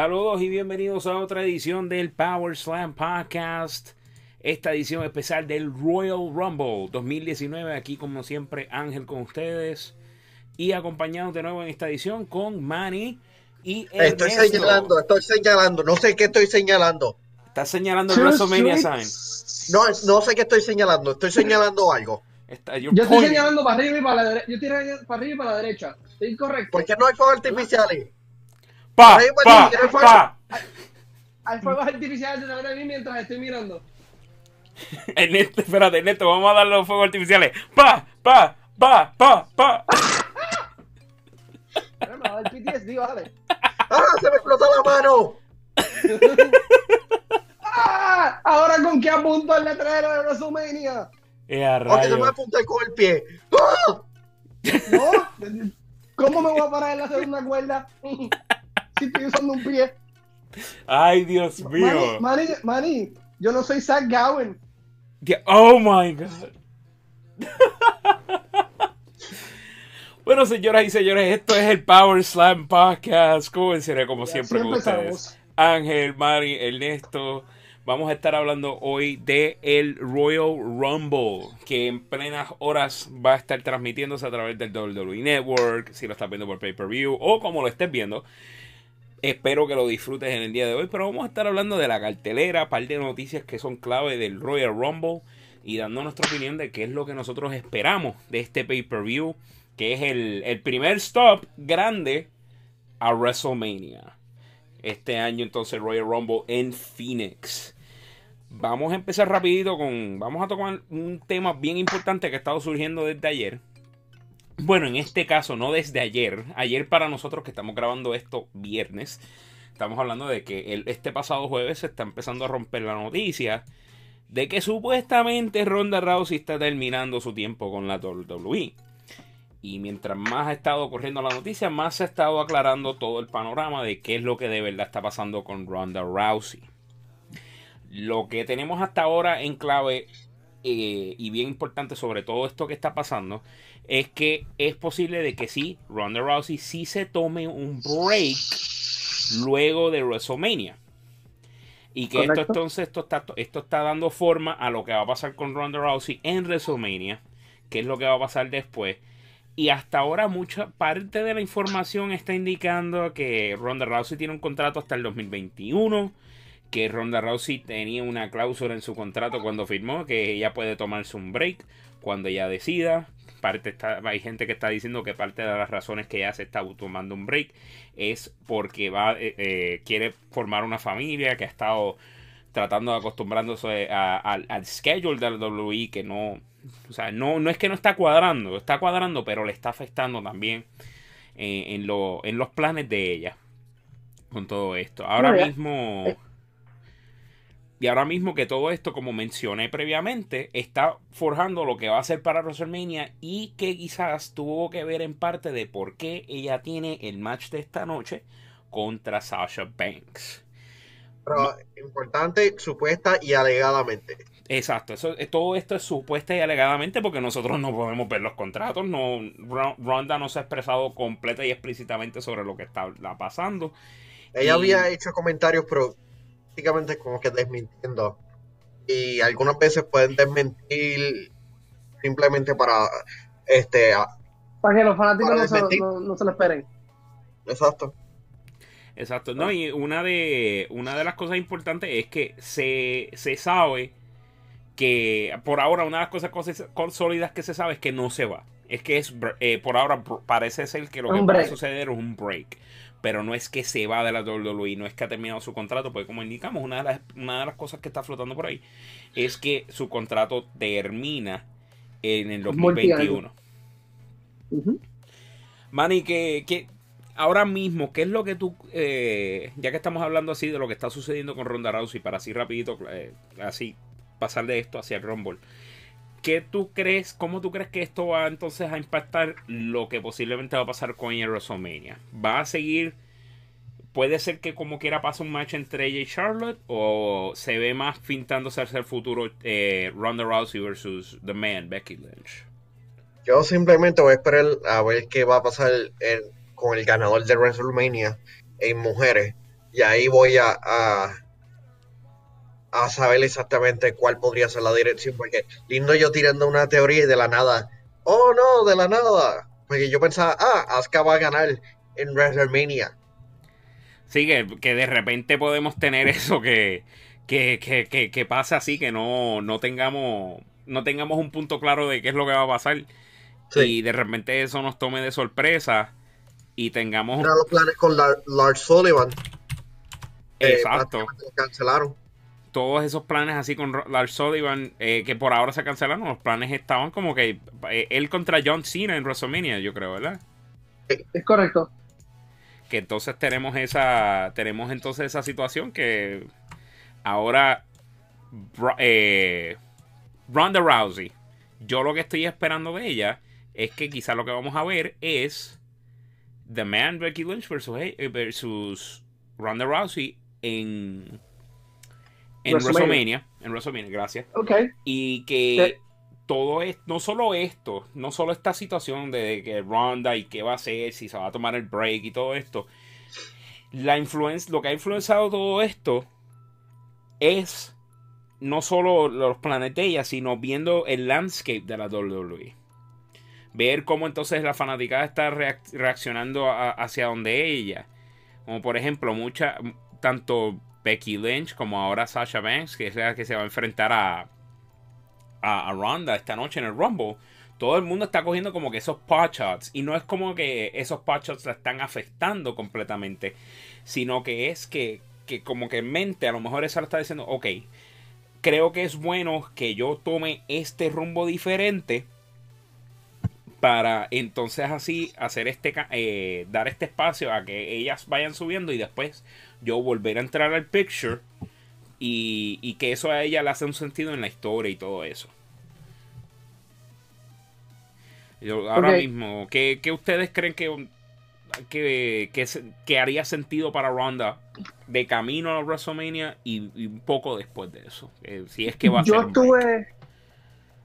Saludos y bienvenidos a otra edición del Power Slam Podcast. Esta edición especial del Royal Rumble 2019. Aquí, como siempre, Ángel con ustedes. Y acompañados de nuevo en esta edición con Manny y Ernesto. Estoy señalando, estoy señalando. No sé qué estoy señalando. ¿Estás señalando el WrestleMania sign? No, no sé qué estoy señalando. Estoy señalando algo. yo estoy señalando para arriba y para la derecha. Yo estoy para arriba y para la derecha. Estoy incorrecto. ¿Por qué no hay fuegos artificiales? Pa, pa, pa. Hay fuegos artificiales de mí mientras estoy mirando. Ernesto, espérate, Ernesto, vamos a darle los fuegos artificiales. Pa, pa, pa, pa, pa. Va a dar PTSD, vale. ¡Ah! ¡Se me explotó la mano! ¡Ah! ¿Ahora con qué apunto el letrero de WrestleMania? Eh, Porque no me apunta con el pie. ¡Ah! ¿No? ¿Cómo me voy a parar en la segunda cuerda? Si estoy usando un pie. Ay, Dios mío. Manny, Manny, yo no soy Zach Gowen. Oh my God. bueno, señoras y señores, esto es el Power Slam Podcast. Como seré como siempre con ustedes. Ángel, Mari, Ernesto. Vamos a estar hablando hoy de el Royal Rumble, que en plenas horas va a estar transmitiéndose a través del WWE Network, si lo estás viendo por pay-per-view o como lo estés viendo. Espero que lo disfrutes en el día de hoy, pero vamos a estar hablando de la cartelera, par de noticias que son clave del Royal Rumble y dando nuestra opinión de qué es lo que nosotros esperamos de este pay-per-view, que es el, el primer stop grande a WrestleMania. Este año entonces Royal Rumble en Phoenix. Vamos a empezar rapidito con... Vamos a tocar un tema bien importante que ha estado surgiendo desde ayer. Bueno, en este caso no desde ayer. Ayer para nosotros que estamos grabando esto viernes. Estamos hablando de que el, este pasado jueves se está empezando a romper la noticia de que supuestamente Ronda Rousey está terminando su tiempo con la WWE. Y mientras más ha estado corriendo la noticia, más se ha estado aclarando todo el panorama de qué es lo que de verdad está pasando con Ronda Rousey. Lo que tenemos hasta ahora en clave eh, y bien importante sobre todo esto que está pasando es que es posible de que sí, Ronda Rousey sí se tome un break luego de WrestleMania. Y que esto entonces esto está, esto está dando forma a lo que va a pasar con Ronda Rousey en WrestleMania, que es lo que va a pasar después. Y hasta ahora mucha parte de la información está indicando que Ronda Rousey tiene un contrato hasta el 2021 que Ronda Rousey tenía una cláusula en su contrato cuando firmó que ella puede tomarse un break cuando ella decida. Parte está, hay gente que está diciendo que parte de las razones que ella se está tomando un break es porque va eh, eh, quiere formar una familia que ha estado tratando de acostumbrándose al schedule de la WWE que no, o sea, no, no es que no está cuadrando, está cuadrando, pero le está afectando también eh, en, lo, en los planes de ella con todo esto. Ahora mismo y ahora mismo que todo esto, como mencioné previamente, está forjando lo que va a ser para WrestleMania y que quizás tuvo que ver en parte de por qué ella tiene el match de esta noche contra Sasha Banks. Pero importante, supuesta y alegadamente. Exacto, eso, todo esto es supuesta y alegadamente porque nosotros no podemos ver los contratos. No, Ronda no se ha expresado completa y explícitamente sobre lo que está pasando. Ella había hecho comentarios, pero como que desmintiendo. Y algunas veces pueden desmentir simplemente para este para que los fanáticos no se, no, se, lo esperen. Exacto. Exacto. No, y una de, una de las cosas importantes es que se, se sabe que por ahora una de las cosas, cosas sólidas que se sabe es que no se va. Es que es eh, por ahora parece ser que lo que va a suceder es un break pero no es que se va de la WWE, no es que ha terminado su contrato, porque como indicamos, una de las, una de las cosas que está flotando por ahí es que su contrato termina en el 2021. Manny, que, ahora mismo, ¿qué es lo que tú, eh, ya que estamos hablando así de lo que está sucediendo con Ronda Rousey, para así rapidito, eh, así pasar de esto hacia el Rumble, ¿Qué tú crees, cómo tú crees que esto va entonces a impactar lo que posiblemente va a pasar con ella WrestleMania? ¿Va a seguir, puede ser que como quiera pase un match entre ella y Charlotte o se ve más pintándose hacia el futuro eh, Ronda Rousey versus The Man, Becky Lynch? Yo simplemente voy a esperar a ver qué va a pasar con el ganador de WrestleMania en mujeres, Y ahí voy a, a, a saber exactamente cuál podría ser la dirección, porque lindo yo tirando una teoría y de la nada, oh no, de la nada, porque yo pensaba, ah, Asuka va a ganar en WrestleMania. Sí, que, de repente podemos tener eso que, que, que, que, pasa así, que no, no tengamos no tengamos un punto claro de qué es lo que va a pasar. Y de repente eso nos tome de sorpresa y tengamos... los planes con Lars Sullivan. Eh, Exacto. cancelaron. Todos esos planes así con Lars Sullivan, eh, que por ahora se cancelaron, los planes estaban como que eh, él contra John Cena en WrestleMania, yo creo, ¿verdad? Es correcto. Que entonces tenemos esa, tenemos entonces esa situación que ahora Ronda Rousey, yo lo que estoy esperando de ella es que quizá lo que vamos a ver es The Man Becky Lynch versus, eh, versus Ronda Rousey en, en WrestleMania. En WrestleMania, gracias. Okay. Y que todo es, no solo esto, no solo esta situación de que Ronda y qué va a hacer, si se va a tomar el break y todo esto. La influencia, lo que ha influenciado todo esto es no solo los ella, sino viendo el landscape de la WWE ver cómo entonces la fanaticada está reaccionando hacia donde ella. Como por ejemplo, mucha, tanto Becky Lynch como ahora Sasha Banks, que es la que se va a enfrentar a, a, Ronda esta noche en el Rumble. Todo el mundo está cogiendo como que esos pot shots. Y no es como que esos pot shots la están afectando completamente. Sino que es que, que como que en mente a lo mejor esa está diciendo, ok, creo que es bueno que yo tome este rumbo diferente para entonces así hacer este eh, dar este espacio a que ellas vayan subiendo y después yo volver a entrar al picture y, que eso a ella le hace un sentido en la historia y todo eso. ahora mismo, ¿qué, ustedes creen que, que, que, haría sentido para Ronda de camino a WrestleMania y, un poco después de eso? Eh, si es que va a Yo estuve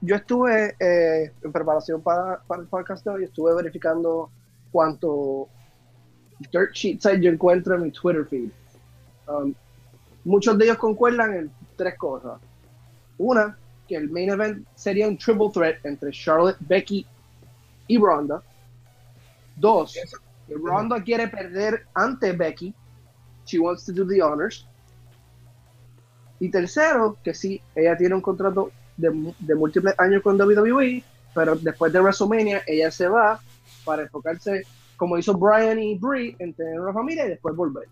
yo estuve eh, en preparación para, el podcast de hoy, estuve verificando cuánto dirt sheets yo encuentro en mi Twitter feed. Um, muchos de ellos concuerdan en tres cosas. Una, que el main event sería un triple threat entre Charlotte, Becky y Ronda. Dos, que Ronda quiere perder ante Becky. She wants to do the honors. Y tercero, que sí, ella tiene un contrato de, múltiples años con WWE, pero después de WrestleMania ella se va para enfocarse, como hizo Brian y Brie, en tener una familia y después volver.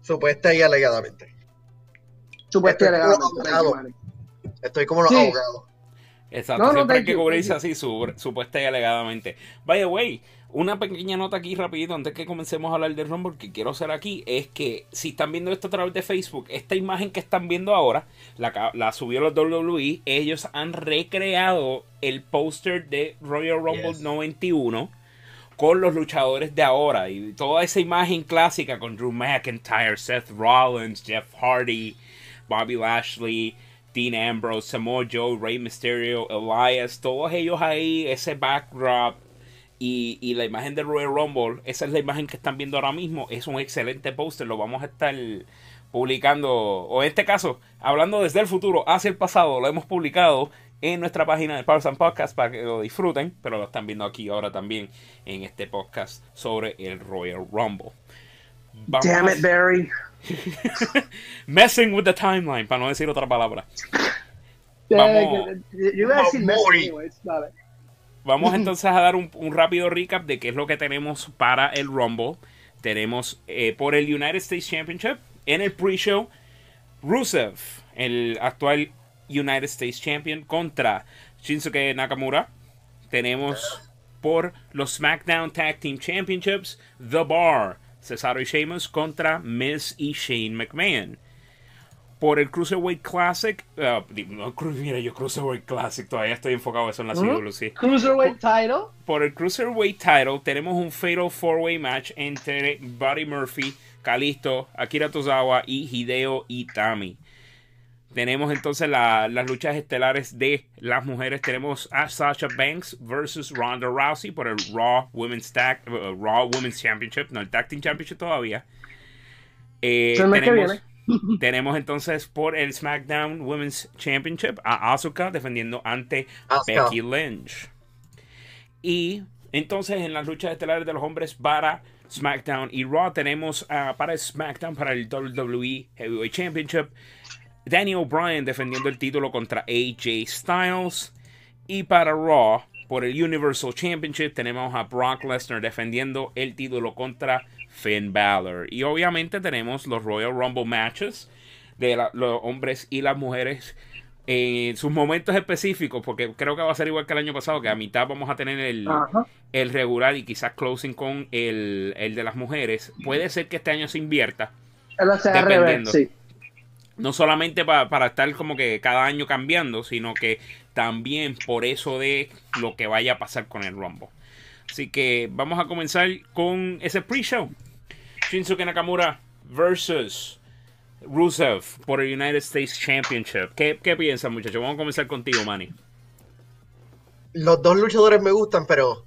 Supuesta y alegadamente. Supuesta y alegadamente. Estoy como los abogados. Exacto, siempre hay que cubrirse así, supuesta y alegadamente. By the way, una pequeña nota aquí rapidito antes que comencemos a hablar del Rumble que quiero hacer aquí es que si están viendo esto a través de Facebook, esta imagen que están viendo ahora, la, la subió los WWE, ellos han recreado el póster de Royal Rumble 91 con los luchadores de ahora y toda esa imagen clásica con Drew McIntyre, Seth Rollins, Jeff Hardy, Bobby Lashley, Dean Ambrose, Samoa Joe, Rey Mysterio, Elias, todos ellos ahí, ese backdrop y, y, la imagen de Royal Rumble, esa es la imagen que están viendo ahora mismo, es un excelente póster, lo vamos a estar publicando, o en este caso, hablando desde el futuro hacia el pasado, lo hemos publicado en nuestra página de Powers and Podcast para que lo disfruten, pero lo están viendo aquí ahora también en este podcast sobre el Royal Rumble. Damn it, Barry. Messing with the timeline, para no decir otra palabra. Vamos, entonces a dar un, rápido recap de qué es lo que tenemos para el Rumble. Tenemos eh, por el United States Championship en el pre-show Rusev, el actual United States Champion, contra Shinsuke Nakamura. Tenemos por los SmackDown Tag Team Championships The Bar Cesaro y Sheamus contra Miz y Shane McMahon. Por el Cruiserweight Classic, uh, mira, yo Cruiserweight Classic, todavía estoy enfocado eso en la CWC. Cruiserweight Title. Por el Cruiserweight Title tenemos un Fatal Four Way Match entre Buddy Murphy, Kalisto, Akira Tozawa y Hideo Itami. Tenemos entonces las luchas estelares de las mujeres. Tenemos a Sasha Banks versus Ronda Rousey por el Raw Women's, Tag, uh, Raw Women's Championship, no el Tag Team Championship todavía. Eh, tenemos, tenemos, entonces por el SmackDown Women's Championship a Asuka defendiendo ante Becky Lynch. Y entonces en las luchas estelares de los hombres para SmackDown y Raw tenemos uh, para SmackDown para el WWE Heavyweight Championship Daniel Bryan defendiendo el título contra AJ Styles y para Raw por el Universal Championship tenemos a Brock Lesnar defendiendo el título contra Finn Balor y obviamente tenemos los Royal Rumble matches de los hombres y las mujeres en sus momentos específicos, porque creo que va a ser igual que el año pasado, que a mitad vamos a tener el, el regular y quizás closing con el, de las mujeres. Puede ser que este año se invierta. dependiendo. No solamente para, estar como que cada año cambiando, sino que también por eso de lo que vaya a pasar con el Rumble. Así que vamos a comenzar con ese pre-show. Shinsuke Nakamura versus Rusev por el United States Championship. ¿Qué, qué piensan, muchachos? Vamos a comenzar contigo, Manny. Los dos luchadores me gustan, pero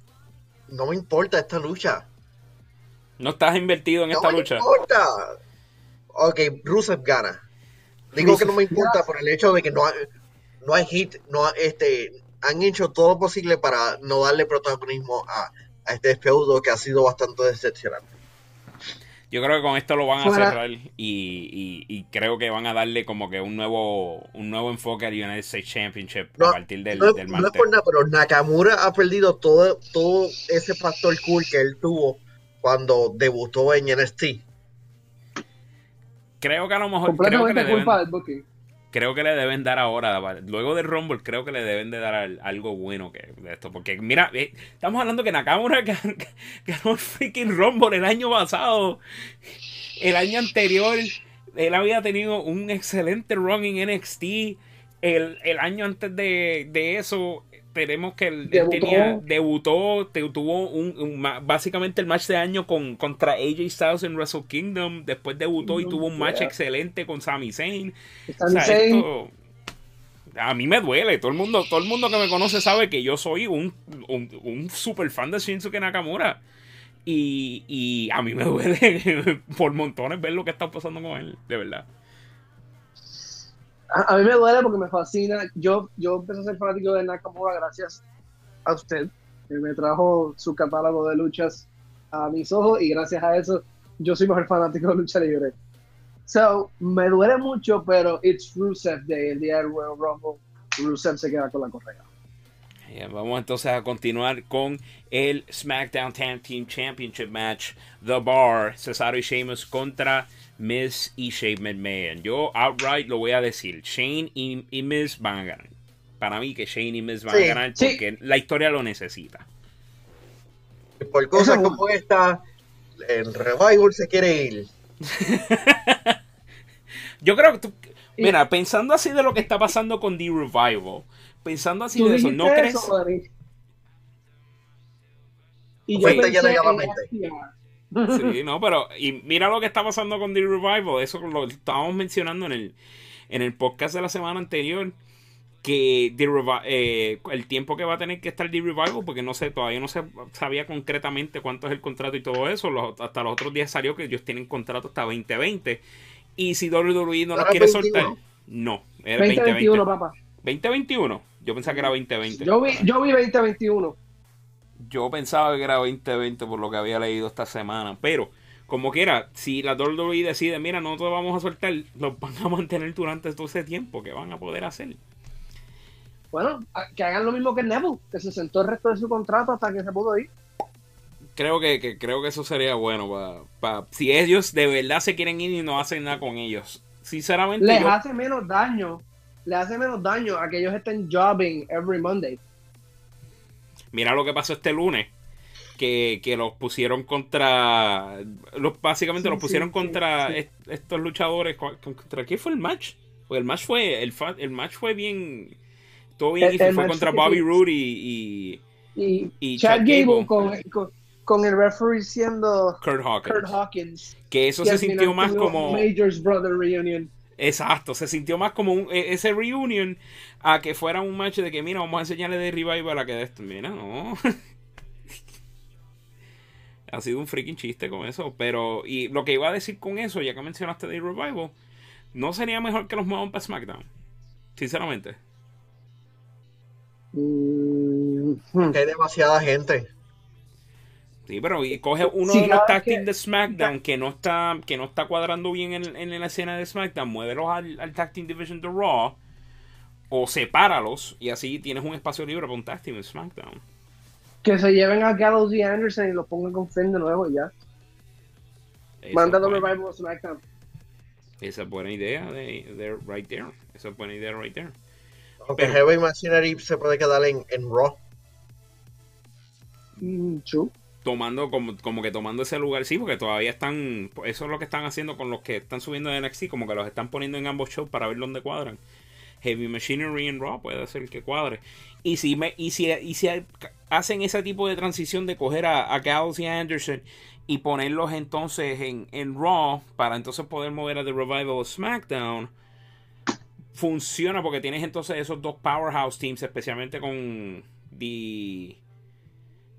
no me importa esta lucha. ¿No estás invertido en esta lucha? No me importa. Ok, Rusev gana. Digo que no me importa por el hecho de que no hay, no hay hit, no este, han hecho todo lo posible para no darle protagonismo a, a este feudo que ha sido bastante decepcionante. Yo creo que con esto lo van a cerrar y, creo que van a darle como que un nuevo un nuevo enfoque al United States Championship a partir del, no, del No es por nada, pero Nakamura ha perdido todo, todo ese factor cool que él tuvo cuando debutó en NXT. Creo que a lo mejor creo que le deben, creo que le deben dar ahora, luego del Rumble, creo que le deben de dar algo bueno que de esto. Porque mira, eh, estamos hablando que Nakamura ganó el freaking Rumble el año pasado. El año anterior, él había tenido un excelente run en NXT. El, el año antes de, de eso, tenemos que él, debutó, tenía, debutó tuvo un, básicamente el match de año con, contra AJ Styles en Wrestle Kingdom, después debutó y tuvo un match excelente con Sami Zayn. a mí me duele, todo el mundo, todo el mundo que me conoce sabe que yo soy un, un, super fan de Shinsuke Nakamura. Y, y a mí me duele por montones ver lo que está pasando con él, de verdad. A, mí me duele porque me fascina. Yo, yo empecé a ser fanático de Nakamura gracias a usted, que me trajo su catálogo de luchas a mis ojos y gracias a eso yo soy mejor fanático de lucha libre. So, me duele mucho, pero it's Rusev Day, el día del Royal Rumble. Rusev se queda con la correa. vamos entonces a continuar con el SmackDown Tag Team Championship match. The Bar, Cesaro y Sheamus contra Miz y Shane McMahon. Yo outright lo voy a decir. Shane y, Miz van a ganar. Para mí que Shane y Miz van a ganar porque la historia lo necesita. Por cosas como esta, el revival se quiere ir. Yo creo que tú, mira, pensando así de lo que está pasando con The Revival, pensando así de eso, ¿no crees? y yo pensé ya Sí, no, pero y mira lo que está pasando con The Revival, eso lo estábamos mencionando en el, en el podcast de la semana anterior, que eh, el tiempo que va a tener que estar The Revival, porque no sé, todavía no se sabía concretamente cuánto es el contrato y todo eso, hasta los otros días salió que ellos tienen contrato hasta 2020, y si WWE no lo quiere soltar, no, era 2021, papá. 2021, yo pensaba que era 2020. Yo vi, yo vi 2021 yo pensaba que era 2020 por lo que había leído esta semana, pero como quiera, si la WWE decide, mira, no te vamos a soltar, los van a mantener durante todo ese tiempo, que van a poder hacer? Bueno, que hagan lo mismo que Neville, que se sentó el resto de su contrato hasta que se pudo ir. Creo que, creo que eso sería bueno para si ellos de verdad se quieren ir y no hacen nada con ellos. Sinceramente. Les hace menos daño. Les hace menos daño a que ellos estén jobbing every Monday. Mira lo que pasó este lunes. Que, los pusieron contra. Los, básicamente los pusieron contra estos luchadores. ¿Contra qué fue el match? Porque el match fue. El, el match fue bien. Todo bien. y fue contra Bobby Roode y. Y, Chad, Gable, con, el referee siendo Kurt Hawkins. Kurt Hawkins que eso se sintió más como. Majors Brother Reunion. Exacto, se sintió más como e, ese reunion a que fuera un match de que, mira, vamos a enseñarle de revival a que de esto. Mira, no. Ha sido un freaking chiste con eso. Pero, y lo que iba a decir con eso, ya que mencionaste de Revival, ¿no sería mejor que los muevan para SmackDown? Sinceramente. Mm, hay demasiada gente. Sí, pero y coge uno de los tag de SmackDown que no está que no está cuadrando bien en, en la escena de SmackDown, muévelos al, al tag division de Raw o sepáralos y así tienes un espacio libre para un tag team en SmackDown. Que se lleven a Gallows y Anderson y los pongan con Finn de nuevo y ya. Manda Revival a SmackDown. Esa es buena idea de, right there. Esa es buena idea right there. Aunque Heavy Machinery se puede quedar en, en Raw. Mm, true tomando como, como que tomando ese lugar, sí, porque todavía están, eso es lo que están haciendo con los que están subiendo de NXT, como que los están poniendo en ambos shows para ver dónde cuadran. Heavy Machinery en Raw puede ser que cuadre. Y si me, y si, y si hacen ese tipo de transición de coger a, a Gallows y Anderson y ponerlos entonces en, en Raw para entonces poder mover a The Revival o SmackDown, funciona porque tienes entonces esos dos powerhouse teams, especialmente con The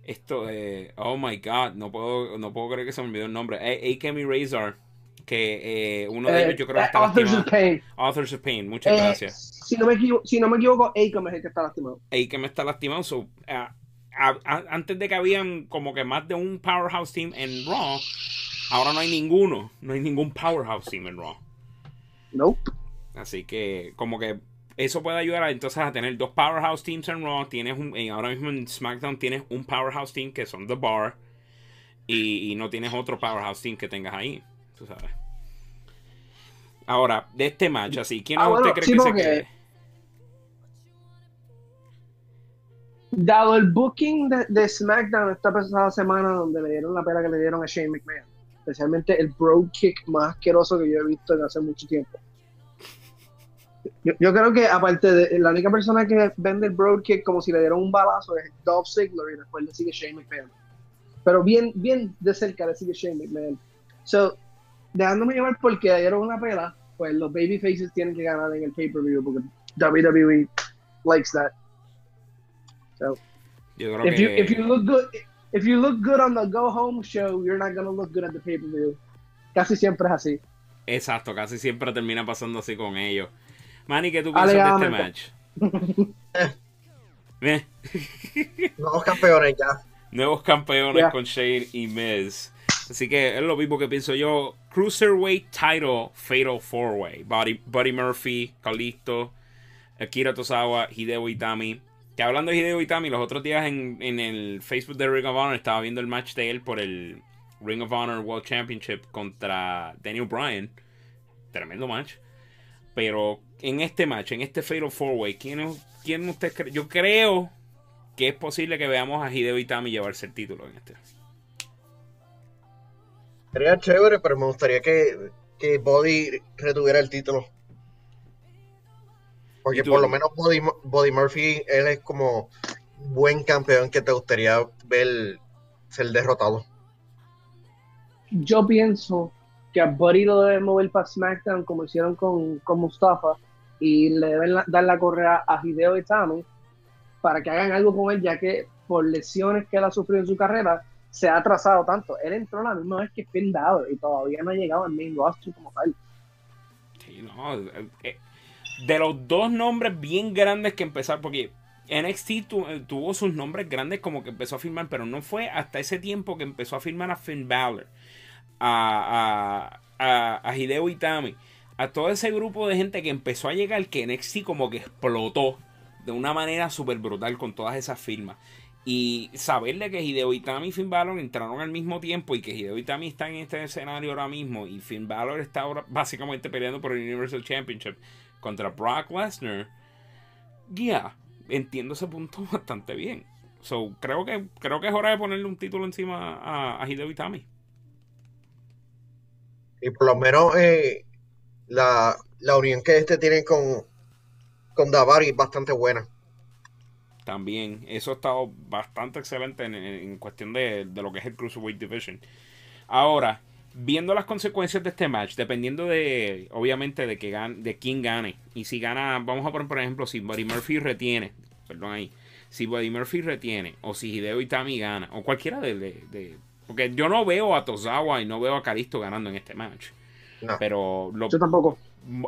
esto, eh, oh my god, no puedo, no puedo creer que se me olvidó el nombre. Akemi Razor, que eh, uno de ellos yo creo que está Authors lastimado. Of Pain. Authors of Pain, muchas eh, gracias. Si no me equivoco, si no me equivoco Akemi es el que está lastimado. Akemi está lastimado. So, antes de que habían como que más de un powerhouse team en Raw, ahora no hay ninguno. No hay ningún powerhouse team en Raw. Nope. Así que como que eso puede ayudar a, entonces a tener dos powerhouse teams en Raw. Tienes un, ahora mismo en SmackDown tienes un powerhouse team que son The Bar. Y, no tienes otro powerhouse team que tengas ahí. Tú sabes. Ahora, de este match, así, ¿quién ah, usted cree que se quede? Dado el booking de, SmackDown esta pasada semana, donde le dieron la pena que le dieron a Shane McMahon, especialmente el bro kick más asqueroso que yo he visto en hace mucho tiempo yo, yo, creo que aparte de la única persona que vende el broadkick como si le dieron un balazo es Dolph Ziggler y después le sigue Shane McMahon. Pero bien, bien de cerca le sigue Shane McMahon. So, dejándome llevar porque dieron una pela, pues los babyfaces tienen que ganar en el pay-per-view porque WWE likes that. So, if you if you look good if you look good on the go home show, you're not gonna look good at the pay-per-view. Casi siempre es así. Exacto, casi siempre termina pasando así con ellos. Manny, ¿qué tú piensas de este match? Nuevos campeones ya. Nuevos campeones con Shane y Miz. Así que es lo mismo que pienso yo. Cruiserweight Title Fatal Four Way. Buddy, Murphy, Kalisto, Akira Tozawa, Hideo Itami. Que hablando de Hideo Itami, los otros días en, en el Facebook de Ring of Honor estaba viendo el match de él por el Ring of Honor World Championship contra Daniel Bryan. Tremendo match. Pero en este match, en este Fatal Four Way, ¿quién, quién usted cree? Yo creo que es posible que veamos a Hideo Itami llevarse el título en este. Sería chévere, pero me gustaría que, que Body retuviera el título. Porque por lo menos Body, Murphy, él es como buen campeón que te gustaría ver ser derrotado. Yo pienso que a Buddy lo deben mover para SmackDown como hicieron con, con Mustafa y le deben dar la correa a Hideo Itami para que hagan algo con él, ya que por lesiones que él ha sufrido en su carrera, se ha atrasado tanto. Él entró la misma vez que Finn Balor y todavía no ha llegado al main roster como tal. Sí, no, eh, eh, de los dos nombres bien grandes que empezaron, porque NXT eh, tuvo sus nombres grandes como que empezó a firmar, pero no fue hasta ese tiempo que empezó a firmar a Finn Balor, a, a, a Hideo Itami a todo ese grupo de gente que empezó a llegar, que NXT como que explotó de una manera súper brutal con todas esas firmas. Y saberle que Hideo Itami y Finn Balor entraron al mismo tiempo y que Hideo Itami está en este escenario ahora mismo y Finn Balor está ahora básicamente peleando por el Universal Championship contra Brock Lesnar. Ya, entiendo ese punto bastante bien. So, creo que, creo que es hora de ponerle un título encima a, a Hideo Itami. Y por lo menos eh, la, unión que este tiene con, con Davari es bastante buena. También, eso ha estado bastante excelente en, cuestión de, lo que es el Cruiserweight Division. Ahora, viendo las consecuencias de este match, dependiendo de, obviamente, de, que de quién gane. Y si gana, vamos a poner, por ejemplo, si Buddy Murphy retiene, perdón ahí, si Buddy Murphy retiene, o si Hideo Itami gana, o cualquiera de, de Porque yo no veo a Tozawa y no veo a Caristo ganando en este match. Pero yo tampoco.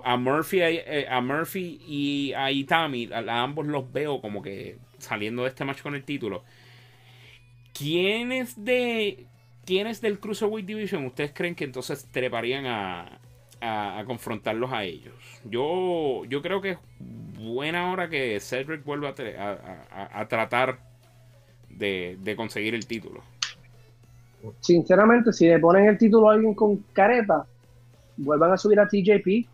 A Murphy, eh, a, Murphy y a Itami, a, ambos los veo como que saliendo de este match con el título. ¿Quiénes de quiénes del Cruiserweight Division ustedes creen que entonces treparían a, a, confrontarlos a ellos? Yo, yo creo que es buena hora que Cedric vuelva a, a tratar de, de conseguir el título. Sinceramente, si le ponen el título a alguien con careta, vuelvan a subir a TJP,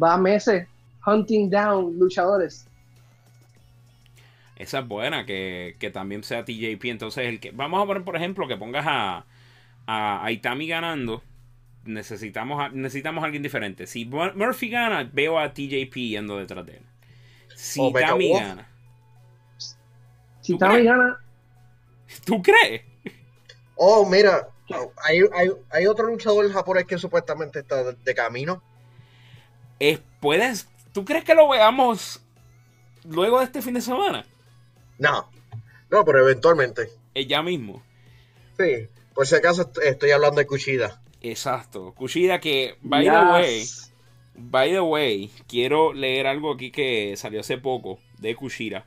va meses hunting down luchadores. Esa es buena, que, también sea TJP. Entonces, el que vamos a poner, por ejemplo, que pongas a, a, Itami ganando. Necesitamos a, necesitamos alguien diferente. Si Murphy gana, veo a TJP yendo detrás de él. Si Itami gana. Si Itami gana. ¿Tú crees? Oh, mira, hay, hay, otro luchador japonés que supuestamente está de, camino. ¿Puedes? ¿Tú crees que lo veamos luego de este fin de semana? No, no, pero eventualmente. Eh, ya mismo. Sí, por si acaso estoy hablando de Kushida. Exacto, Kushida que, by the way, by the way, quiero leer algo aquí que salió hace poco de Kushida.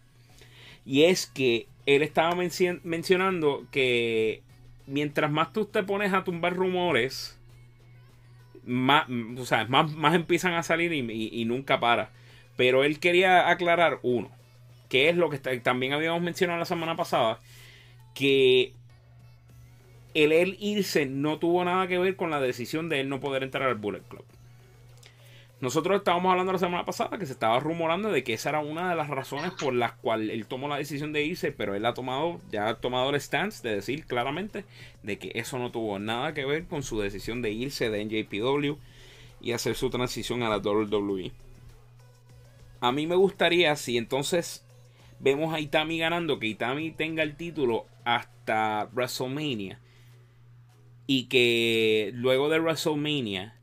Y es que él estaba mencionando que mientras más tú te pones a tumbar rumores, más, más, empiezan a salir y, nunca para. Pero él quería aclarar uno, que es lo que también habíamos mencionado la semana pasada, que el él irse no tuvo nada que ver con la decisión de él no poder entrar al Bullet Club. Nosotros estábamos hablando la semana pasada que se estaba rumorando de que esa era una de las razones por las cuales él tomó la decisión de irse, pero él ha tomado, ya ha tomado el stance de decir claramente de que eso no tuvo nada que ver con su decisión de irse de NJPW y hacer su transición a la WWE. A mí me gustaría si entonces vemos a Itami ganando, que Itami tenga el título hasta WrestleMania y que luego de WrestleMania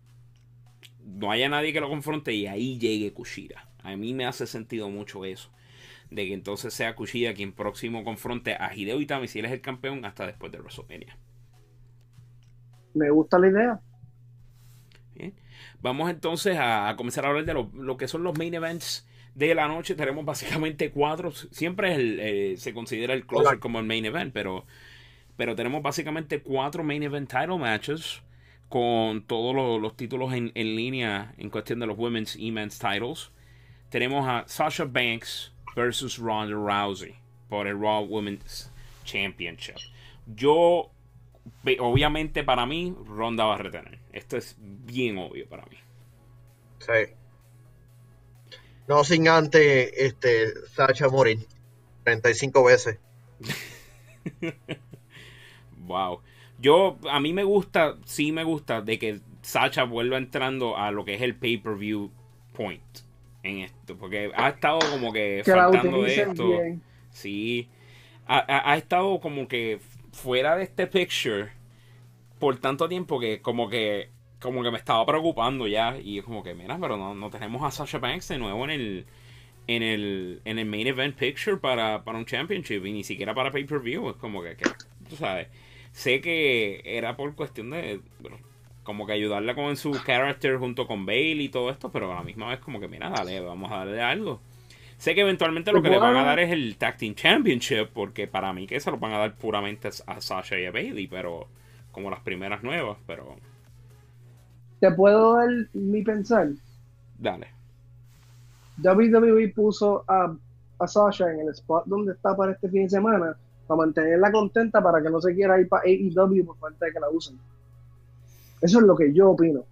no haya nadie que lo confronte y ahí llegue Kushida. A mí me hace sentido mucho eso. De que entonces sea Kushida quien próximo confronte a Hideo Itami si él es el campeón hasta después de WrestleMania. Me gusta la idea. Vamos entonces a, comenzar a hablar de lo, que son los main events de la noche. Tenemos básicamente cuatro. Siempre eh, se considera el closer como el main event, pero, pero tenemos básicamente cuatro main event title matches con todos los, títulos en, línea en cuestión de los women's y men's titles. Tenemos a Sasha Banks versus Ronda Rousey por el Raw Women's Championship. Yo, obviamente para mí, Ronda va a retener. Esto es bien obvio para mí. Sí. No sin antes este, Sasha morir 35 veces. wow. Yo, a mí me gusta, sí me gusta de que Sacha vuelva entrando a lo que es el pay-per-view point en esto, porque ha estado como que, faltando de esto. Sí, ha, ha, estado como que fuera de este picture por tanto tiempo que como que como que me estaba preocupando ya. Y es como que mira, pero no, no tenemos a Sasha Banks de nuevo en el en el en el main event picture para, para un championship y ni siquiera para pay-per-view, es como que, que tú sabes sé que era por cuestión de como que ayudarla con su character junto con Bale y todo esto, pero a la misma vez como que mira, dale, vamos a darle algo. Sé que eventualmente lo que le van a dar es el Tag Team Championship, porque para mí que se lo van a dar puramente a Sasha y a Bailey, pero como las primeras nuevas, pero... ¿Te puedo dar mi pensar? Dale. WWE puso a, a Sasha en el spot donde está para este fin de semana para mantenerla contenta para que no se quiera ir para AEW por falta de que la usen. Eso es lo que yo opino.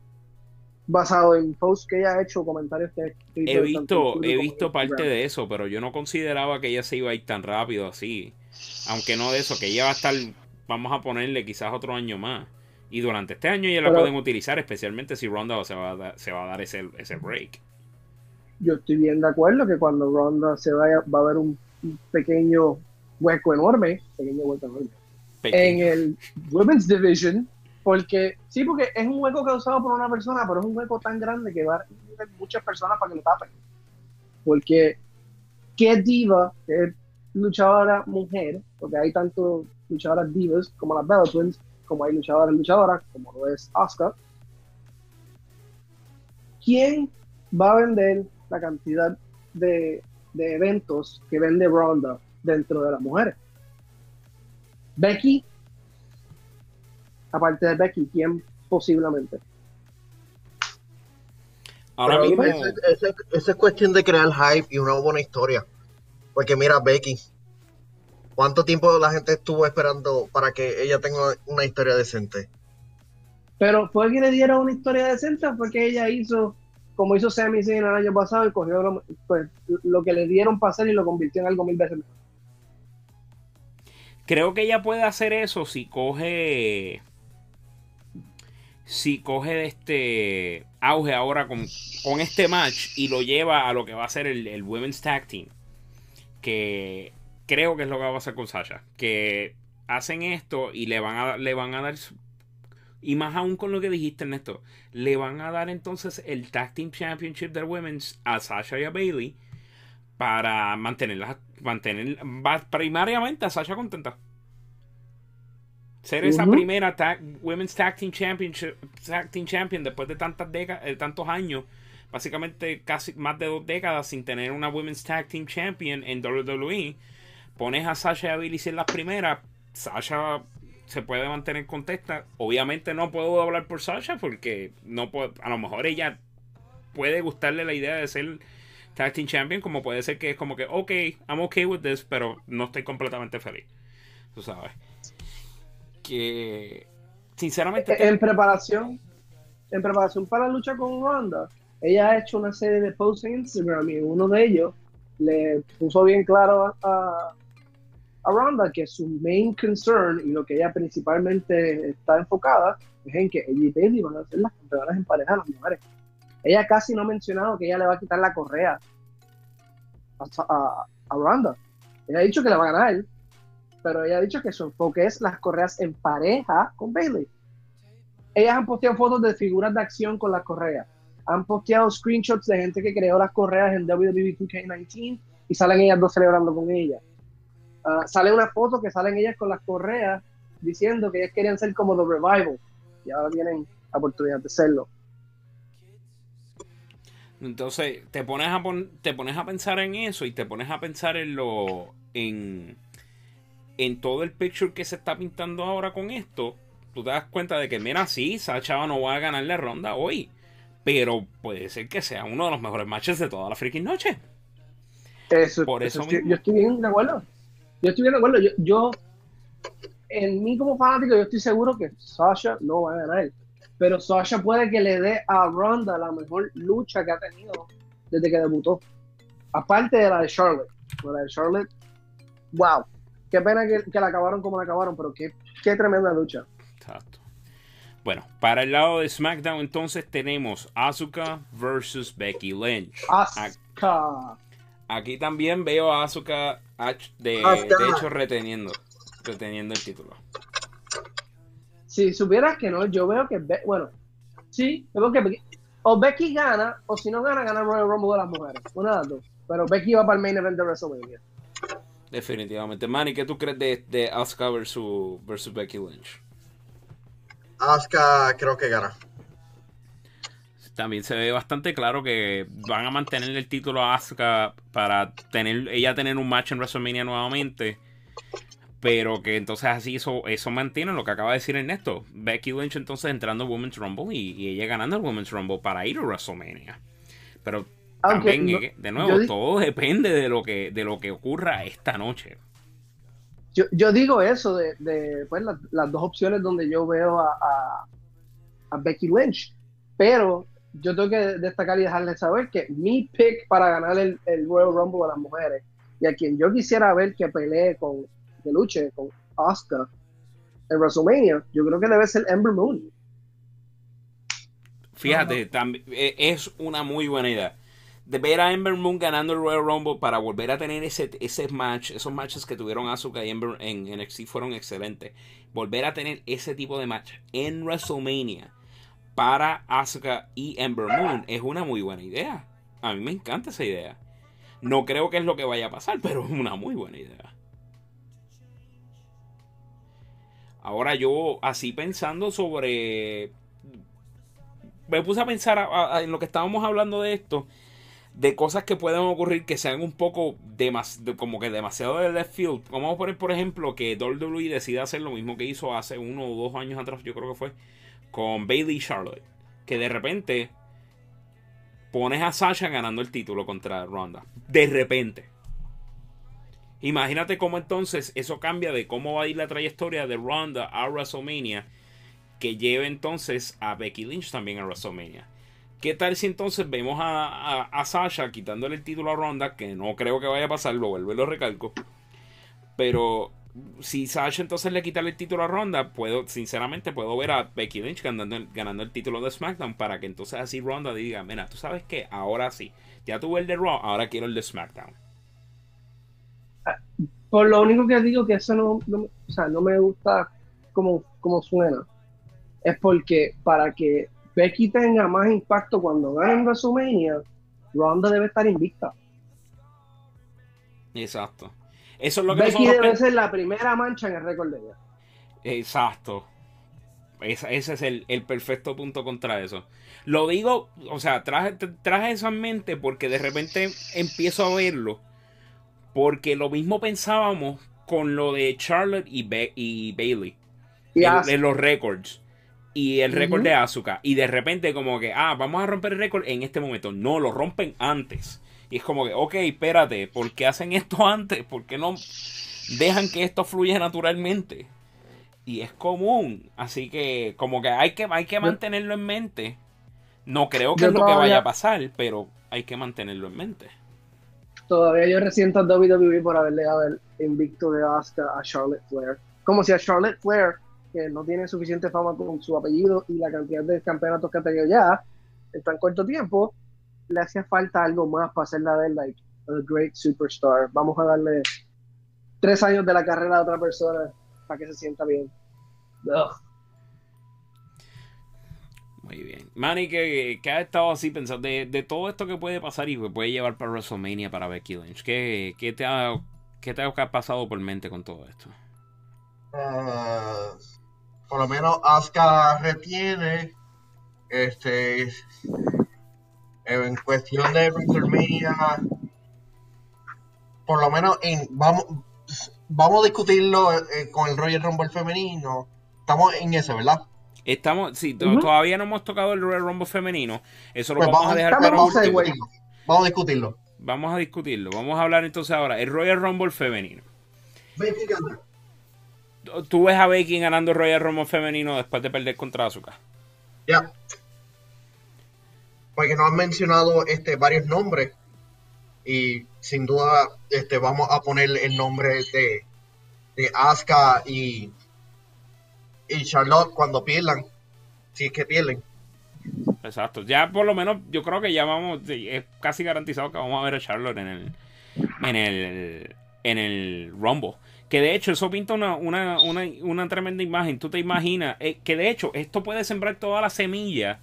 Basado en posts que ella ha hecho, comentarios que he visto, he visto parte de eso, pero yo no consideraba que ella se iba a ir tan rápido así. Aunque no de eso, que ella va a estar, vamos a ponerle quizás otro año más. Y durante este año ya la pueden utilizar, especialmente si Ronda se va a dar, se va a dar ese, ese break. Yo estoy bien de acuerdo que cuando Ronda se vaya, va a haber un pequeño hueco enorme, pequeño hueco enorme, en el Women's Division, porque sí, porque es un hueco causado por una persona, pero es un hueco tan grande que va a muchas personas para que lo tapen. Porque, ¿qué diva, que es luchadora mujer, porque hay tanto luchadoras divas como las Bella Twins, como hay luchadoras y luchadoras, como lo es Asuka, ¿quién va a vender la cantidad de, de eventos que vende Ronda dentro de las mujeres? Becky, aparte de Becky, ¿quién posiblemente? Ahora mismo. Esa es cuestión de crear hype y una buena historia. Porque mira, Becky, ¿cuánto tiempo la gente estuvo esperando para que ella tenga una historia decente? Pero fue que le diera una historia decente, fue que ella hizo, como hizo Sami Zayn el año pasado, y cogió lo, pues, lo que le dieron para hacer y lo convirtió en algo mil veces mejor. Creo que ella puede hacer eso si coge. Si coge este auge ahora con, este match y lo lleva a lo que va a ser el, Women's Tag Team. Que creo que es lo que va a pasar con Sasha. Que hacen esto y le van a, le van a dar. Y más aún con lo que dijiste, Ernesto. Le van a dar entonces el Tag Team Championship del Women's a Sasha y a Bailey. Para mantenerlas. Mantener primariamente a Sasha contenta. Ser esa primera Women's Tag Team, Championship, Tag Team Champion después de tantas décadas, eh, tantos años, básicamente casi más de dos décadas sin tener una Women's Tag Team Champion en WWE, pones a Sasha y a Billy en las primeras, Sasha se puede mantener contesta. Obviamente no puedo hablar por Sasha porque no puedo, a lo mejor ella puede gustarle la idea de ser Tag Team Champion, como puede ser que es como que, ok, I'm okay with this, pero no estoy completamente feliz. Tú sabes que sinceramente en preparación en preparación para la lucha con Ronda ella ha hecho una serie de posts en Instagram y uno de ellos le puso bien claro a, Ronda que su main concern y lo que ella principalmente está enfocada es en que ella y Bailey van a ser las campeonas en pareja las mujeres ella casi no ha mencionado que ella le va a quitar la correa a, a, ella ha dicho que la va a ganar pero ella ha dicho que su enfoque es las correas en pareja con Bailey. Ellas han posteado fotos de figuras de acción con las correas. Han posteado screenshots de gente que creó las correas en WWE 2K19 y salen ellas dos celebrando con ella. Uh, sale una foto que salen ellas con las correas diciendo que ellas querían ser como The Revival y ahora tienen la oportunidad de serlo. Entonces te pones a te pones a pensar en eso y te pones a pensar en lo en en todo el picture que se está pintando ahora con esto, tú te das cuenta de que, mira, sí, Sacha no va a ganar la ronda hoy. Pero puede ser que sea uno de los mejores matches de toda la freaking noche. Eso, Por eso, yo estoy bien de acuerdo. Yo estoy bien de acuerdo. Yo, en mí como fanático, yo estoy seguro que Sasha no va a ganar. Pero Sasha puede que le dé a Ronda la mejor lucha que ha tenido desde que debutó. Aparte de la de Charlotte. La de Charlotte, wow qué pena que, la acabaron como la acabaron, pero qué, tremenda lucha. Exacto. Bueno, para el lado de SmackDown entonces tenemos Asuka versus Becky Lynch. Asuka. Aquí también veo a Asuka de, hecho reteniendo, reteniendo el título. Si supieras que no, yo veo que, bueno, sí, veo que o Becky gana, o si no gana, gana Royal Rumble de las mujeres. Una de dos. Pero Becky va para el main event de WrestleMania. Definitivamente. Manny, ¿qué tú crees de, de Asuka versus, Becky Lynch? Asuka creo que gana. También se ve bastante claro que van a mantener el título a Asuka para tener ella tener un match en WrestleMania nuevamente. Pero que entonces así eso, eso mantiene lo que acaba de decir Ernesto. Becky Lynch entonces entrando en Women's Rumble y, y ella ganando el Women's Rumble para ir a WrestleMania. Pero de nuevo, todo depende de lo que de lo que ocurra esta noche. Yo, digo eso de, pues, las dos opciones donde yo veo a, a, Becky Lynch, pero yo tengo que destacar y dejarles saber que mi pick para ganar el, Royal Rumble de las mujeres y a quien yo quisiera ver que pelee con, que luche con Oscar en WrestleMania, yo creo que debe ser Ember Moon. Fíjate, e, es una muy buena idea de ver a Ember Moon ganando el Royal Rumble para volver a tener ese, ese match, esos matches que tuvieron Asuka y Ember en NXT fueron excelentes. Volver a tener ese tipo de match en WrestleMania para Asuka y Ember Moon es una muy buena idea. A mí me encanta esa idea. No creo que es lo que vaya a pasar, pero es una muy buena idea. Ahora yo, así pensando sobre... Me puse a pensar en lo que estábamos hablando de esto, de cosas que pueden ocurrir que sean un poco como que demasiado de left field. Vamos a poner, por ejemplo, que WWE decida hacer lo mismo que hizo hace uno o dos años atrás, yo creo que fue, con Bailey Charlotte. Que de repente pones a Sasha ganando el título contra Ronda. De repente. Imagínate cómo entonces eso cambia de cómo va a ir la trayectoria de Ronda a WrestleMania. Que lleve entonces a Becky Lynch también a WrestleMania. ¿Qué tal si entonces vemos a, Sasha quitándole el título a Ronda? Que no creo que vaya a pasar, lo vuelvo y lo recalco. Pero si Sasha entonces le quita el título a Ronda, puedo, sinceramente, puedo ver a Becky Lynch ganando, ganando el título de SmackDown para que entonces así Ronda diga, mira, tú sabes que ahora sí, ya tuve el de Raw, ahora quiero el de SmackDown. Por lo único que digo que eso no, o sea, no me gusta como, como suena, es porque para que Becky tenga más impacto cuando gane en WrestleMania, Ronda debe estar invicta. Exacto. Eso es lo que Becky debe ser la primera mancha en el récord de ella. Exacto. ese es el, perfecto punto contra eso. Lo digo, o sea, traje, traje eso en mente porque de repente empiezo a verlo. Porque lo mismo pensábamos con lo de Charlotte y, y Bailey. en, los récords. Y el récord de Asuka. Y de repente como que, ah, vamos a romper el récord en este momento. No, lo rompen antes. Y es como que, ok, espérate, ¿por qué hacen esto antes? ¿Por qué no dejan que esto fluya naturalmente? Y es común. Así que como que hay que, hay que mantenerlo en mente. No creo que es lo que vaya a pasar, pero hay que mantenerlo en mente. Todavía yo resiento a WWE por haberle dado el invicto de Asuka a Charlotte Flair. Como si a Charlotte Flair, que no tiene suficiente fama con su apellido y la cantidad de campeonatos que ha tenido ya en tan corto tiempo, le hacía falta algo más para hacerla ver like a great superstar. Vamos a darle tres años de la carrera a otra persona para que se sienta bien. Muy bien. Manny, que, ha estado así pensando de, todo esto que puede pasar y que puede llevar para WrestleMania para Becky Lynch. ¿Qué, qué te, ha, qué te ha pasado por mente con todo esto? Uh, por lo menos Asuka retiene este en cuestión de WrestleMania, por lo menos en, vamos, vamos a discutirlo eh, con el Royal Rumble femenino. Estamos en eso, ¿verdad? Estamos, sí, todavía no hemos tocado el Royal Rumble femenino. Eso lo pues vamos, a dejar para último. Vamos a discutirlo. Vamos a discutirlo. Vamos a hablar entonces ahora. El Royal Rumble femenino. Becky gana. ¿Tú ves a Becky ganando el Royal Rumble femenino después de perder contra Asuka? Ya porque nos han mencionado este, varios nombres y sin duda este, vamos a poner el nombre de, de Asuka y, y Charlotte cuando pierdan, si es que pierden. Exacto, ya por lo menos yo creo que ya vamos, es casi garantizado que vamos a ver a Charlotte en el, en el, en el Rumble. Que de hecho eso pinta una, una, una, una tremenda imagen. Tú te imaginas eh, que de hecho esto puede sembrar toda la semilla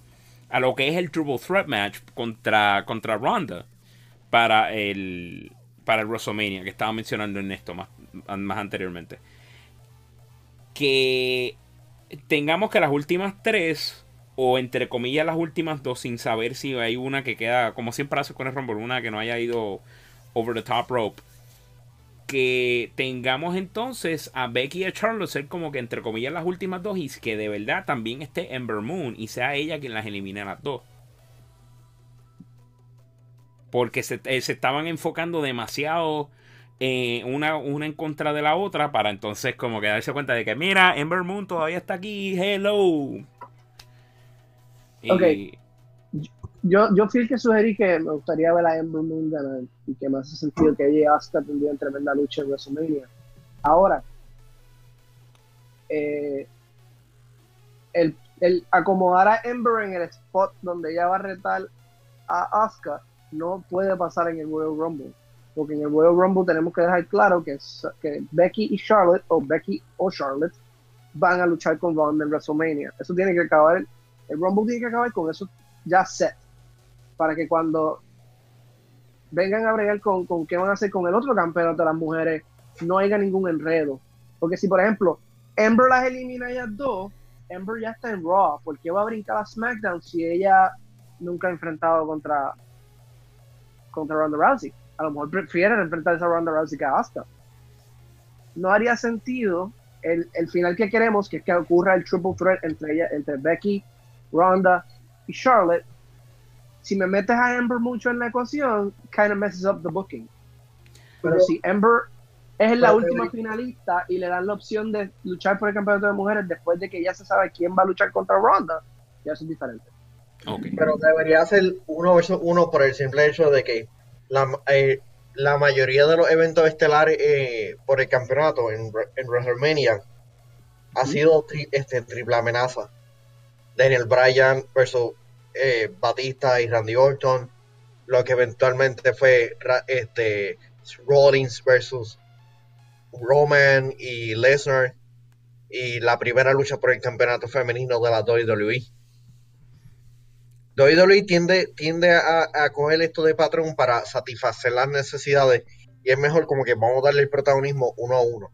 a lo que es el Triple Threat Match contra, contra Ronda para el, para el WrestleMania que estaba mencionando en esto más, más anteriormente. Que tengamos que las últimas tres, o entre comillas las últimas dos, sin saber si hay una que queda, como siempre hace con el Rumble, una que no haya ido over the top rope que tengamos entonces a Becky y a Charlotte ser como que entre comillas las últimas dos y que de verdad también esté Ember Moon y sea ella quien las elimine a las dos. Porque se, eh, estaban enfocando demasiado eh, una, una, en contra de la otra para entonces como que darse cuenta de que mira, Ember Moon todavía está aquí, hello. Ok yo, yo fui el que sugerí que me gustaría ver a Ember Moon ganar y que me hace sentido que ella y Asuka tendrían tremenda lucha en WrestleMania. Ahora, eh, el, el, acomodar a Ember en el spot donde ella va a retar a Asuka no puede pasar en el Royal Rumble. Porque en el Royal Rumble tenemos que dejar claro que, que Becky y Charlotte, o Becky o Charlotte, van a luchar con Ronda en WrestleMania. Eso tiene que acabar, el Rumble tiene que acabar con eso ya set para que cuando vengan a bregar con, con qué van a hacer con el otro campeonato de las mujeres, no haya ningún enredo. Porque si, por ejemplo, Ember las elimina ellas dos, Ember ya está en Raw. ¿Por qué va a brincar a SmackDown si ella nunca ha enfrentado contra, contra Ronda Rousey? A lo mejor prefieren enfrentarse a Ronda Rousey que a Asuka. No haría sentido el, el, final que queremos, que es que ocurra el triple threat entre, ella, entre Becky, Ronda y Charlotte. Si me metes a Ember mucho en la ecuación, kind of messes up the booking. Pero, si Ember es la última finalista y le dan la opción de luchar por el campeonato de mujeres después de que ya se sabe quién va a luchar contra Ronda, ya eso es diferente. Pero debería ser uno versus uno por el simple hecho de que la, eh, la mayoría de los eventos estelares eh, por el campeonato en, en WrestleMania ha sido este, triple amenaza. Daniel Bryan versus eh, Batista y Randy Orton, lo que eventualmente fue este, Rollins versus Roman y Lesnar, y la primera lucha por el campeonato femenino de la WWE. WWE tiende, tiende a, a, coger esto de patrón para satisfacer las necesidades y es mejor como que vamos a darle el protagonismo uno a uno.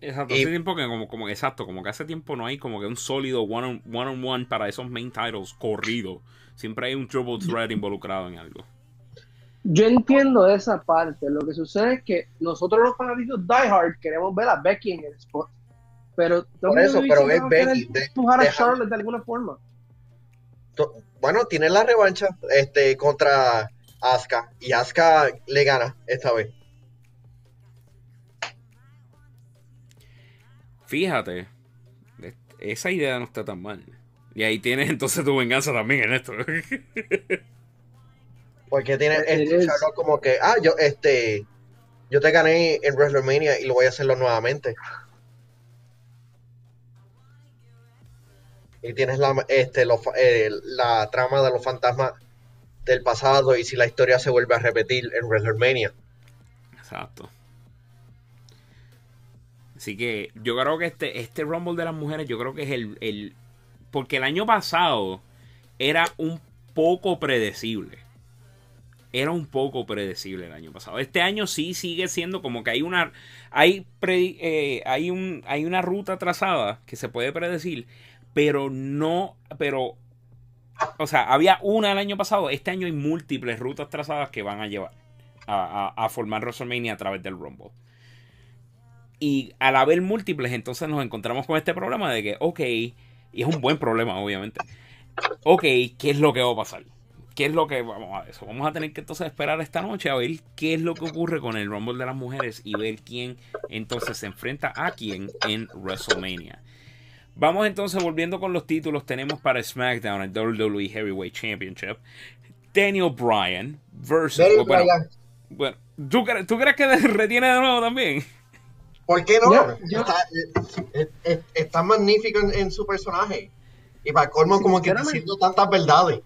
Exacto, hace tiempo que como, como exacto, como que hace tiempo no hay como que un sólido one on, one para esos main titles corrido. Siempre hay un triple threat involucrado en algo. Yo entiendo esa parte. Lo que sucede es que nosotros los fanáticos Die Hard queremos ver a Becky en el spot. Pero Por eso, pero es Becky. empujar a Charlotte de alguna forma bueno, tiene la revancha este, contra Asuka y Asuka le gana esta vez. Fíjate, esa idea no está tan mal. Y ahí tienes entonces tu venganza también en esto. Porque tiene este, como que, ah, yo, este, yo te gané en WrestleMania y lo voy a hacerlo nuevamente. Y tienes la, este, eh, la trama de los fantasmas del pasado y si la historia se vuelve a repetir en WrestleMania. Exacto. Así que yo creo que este, este Rumble de las mujeres, yo creo que es el, el. Porque el año pasado era un poco predecible. Era un poco predecible el año pasado. Este año sí sigue siendo como que hay una. Hay, eh, hay, un, hay una ruta trazada que se puede predecir pero no, pero, o sea, había una el año pasado, este año hay múltiples rutas trazadas que van a llevar a, formar WrestleMania a través del Rumble. Y al haber múltiples, entonces nos encontramos con este problema de que, ok, y es un buen problema, obviamente. Ok, ¿qué es lo que va a pasar? ¿Qué es lo que vamos a eso? Vamos a tener que entonces esperar esta noche a ver qué es lo que ocurre con el Rumble de las mujeres y ver quién entonces se enfrenta a quién en WrestleMania. Vamos entonces volviendo con los títulos. Tenemos para SmackDown el WWE Heavyweight Championship. Daniel Bryan versus. bueno, ¿tú, crees que retiene de nuevo también? ¿Por qué no? Está, magnífico en, su personaje. Y para colmo, como que diciendo tantas verdades.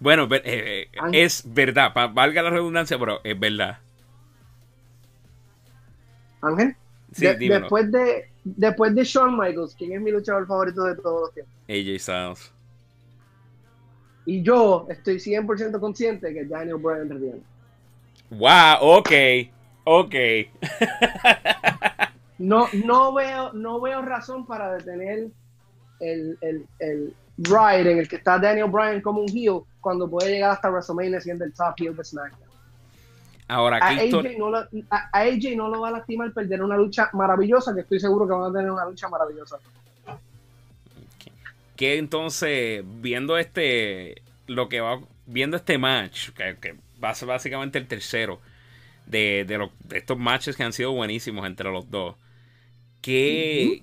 Bueno, eh, eh, es verdad, valga la redundancia, pero es verdad. Ángel, después de Después de Shawn Michaels, ¿quién es mi luchador favorito de todos los tiempos? AJ Styles. Y yo estoy 100% consciente que Daniel Bryan retiene. Wow, ok, ok. no, no, veo, no veo razón para detener el, el, el ride en el que está Daniel Bryan como un heel cuando puede llegar hasta WrestleMania siendo el top heel de SmackDown. Ahora, a, AJ no lo, a, AJ no lo va a lastimar perder una lucha maravillosa, que estoy seguro que van a tener una lucha maravillosa. Que entonces, viendo este, lo que va, viendo este match, que, va a ser básicamente el tercero de, de, estos matches que han sido buenísimos entre los dos, ¿qué,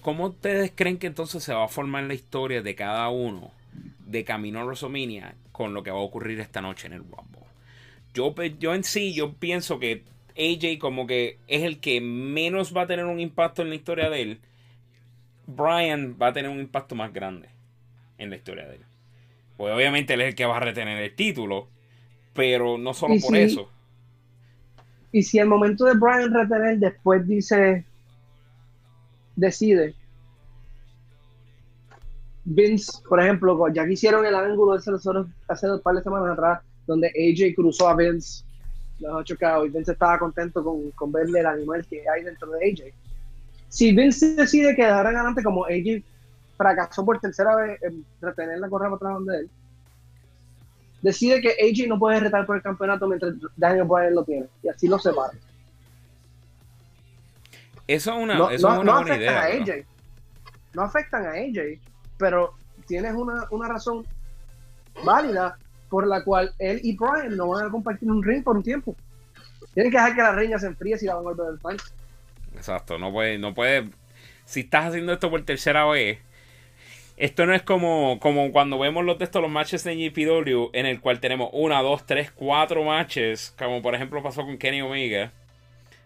¿cómo ustedes creen que entonces se va a formar la historia de cada uno de camino a WrestleMania con lo que va a ocurrir esta noche en el Rumble? Yo, yo en sí, yo pienso que AJ como que es el que menos va a tener un impacto en la historia de él. Brian va a tener un impacto más grande en la historia de él. Pues obviamente él es el que va a retener el título, pero no solo por eso. Y si el momento de Brian retener después dice, decide. Vince, por ejemplo, ya que hicieron el ángulo de nosotros hace dos par de semanas atrás, donde AJ cruzó a Vince, los ha chocado y Vince estaba contento con, con verle el animal que hay dentro de AJ. si Vince decide quedar adelante como AJ fracasó por tercera vez en retener la correa para atrás de él, decide que AJ no puede retar por el campeonato mientras Daniel Bryan lo tiene. Y así lo separa. Eso es una, no, eso es una buena idea. A AJ. No afectan a AJ, pero tienes una, una razón válida por la cual él y Bryan no van a compartir un ring por un tiempo. Tienen que dejar que la reina se enfríe si la van a volver del país. Exacto, no puede, no puede. Si estás haciendo esto por tercera vez, esto no es como, como cuando vemos los textos, los matches de GPW, en el cual tenemos una, dos, tres, cuatro matches, como por ejemplo pasó con Kenny Omega,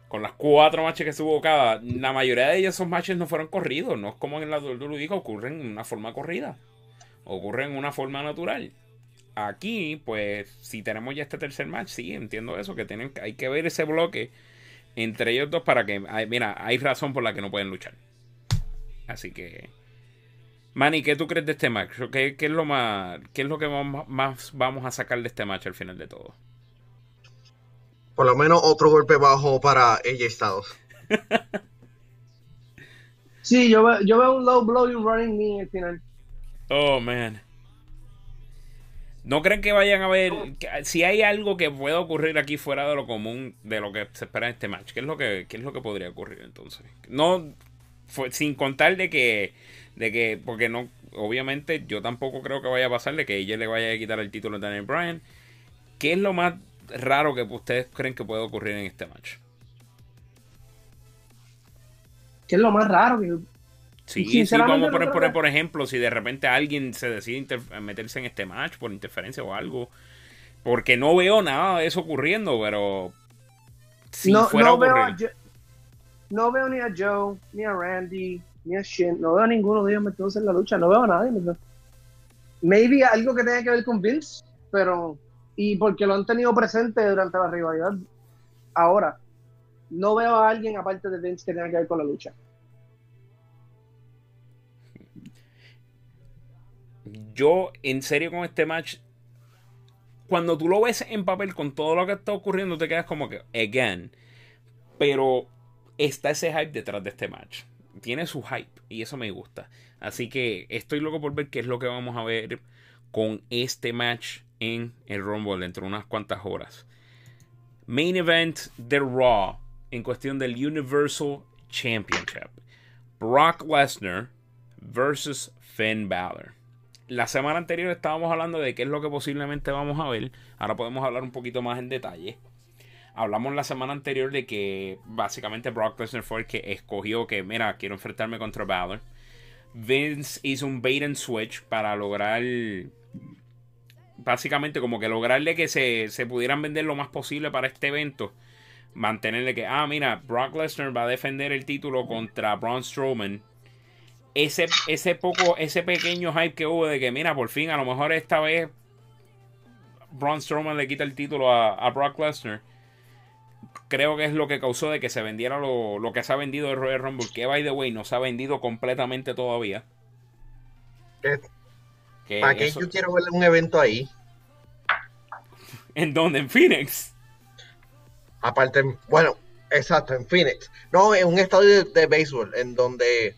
con las cuatro matches que estuvo cada, la mayoría de ellos esos matches no fueron corridos, no es como en la WWE ocurren en una forma corrida, ocurren en una forma natural. Aquí, pues, si tenemos ya este tercer match, sí, entiendo eso, que tienen, hay que ver ese bloque entre ellos dos para que, mira, hay razón por la que no pueden luchar. Así que Manny, ¿qué tú crees de este match? ¿Qué, es lo más, qué es lo que más vamos a sacar de este match al final de todo? Por lo menos otro golpe bajo para ella Styles. sí, yo, veo, yo veo un low blow y un running knee al final. Oh, man. ¿No creen que vayan a ver si hay algo que pueda ocurrir aquí fuera de lo común de lo que se espera en este match? ¿Qué es lo que, qué es lo que podría ocurrir entonces? No, sin contar de que de que, porque no, obviamente yo tampoco creo que vaya a pasar de que ella le vaya a quitar el título a Daniel Bryan. ¿Qué es lo más raro que ustedes creen que puede ocurrir en este match? ¿Qué es lo más raro? Sí, sí, vamos a poner, por, ejemplo, si de repente alguien se decide meterse en este match por interferencia o algo. Porque no veo nada de eso ocurriendo, pero si no, fuera no veo, no veo ni a Joe, ni a Randy, no veo a ninguno de ellos metidos en la lucha, no veo a nadie. Maybe algo que tenga que ver con Vince, pero. Y porque lo han tenido presente durante la rivalidad. Ahora, no veo a alguien aparte de Vince que tenga que ver con la lucha. Yo, en serio, con este match, cuando tú lo ves en papel con todo lo que está ocurriendo, te quedas como que, again. Pero está ese hype detrás de este match tiene su hype y eso me gusta. Así que estoy loco por ver qué es lo que vamos a ver con este match en el Rumble dentro de unas cuantas horas. Main event de Raw en cuestión del Universal Championship. Brock Lesnar versus Finn Balor. La semana anterior estábamos hablando de qué es lo que posiblemente vamos a ver. Ahora podemos hablar un poquito más en detalle hablamos la semana anterior de que básicamente Brock Lesnar fue el que escogió que, mira, quiero enfrentarme contra Balor. Vince hizo un bait and switch para lograr, básicamente como que lograrle que se, se pudieran vender lo más posible para este evento. Mantenerle que, ah, mira, Brock Lesnar va a defender el título contra Braun Strowman. Ese, ese poco, ese pequeño hype que hubo de que, mira, por fin, a lo mejor esta vez Braun Strowman le quita el título a, a Brock Lesnar creo que es lo que causó de que se vendiera lo, que se ha vendido de Royal Rumble, que by the way no se ha vendido completamente todavía. ¿Para qué yo quiero ver un evento ahí? ¿En dónde? ¿En Phoenix? Aparte, bueno, exacto, en Phoenix. No, en un estadio de, béisbol, en donde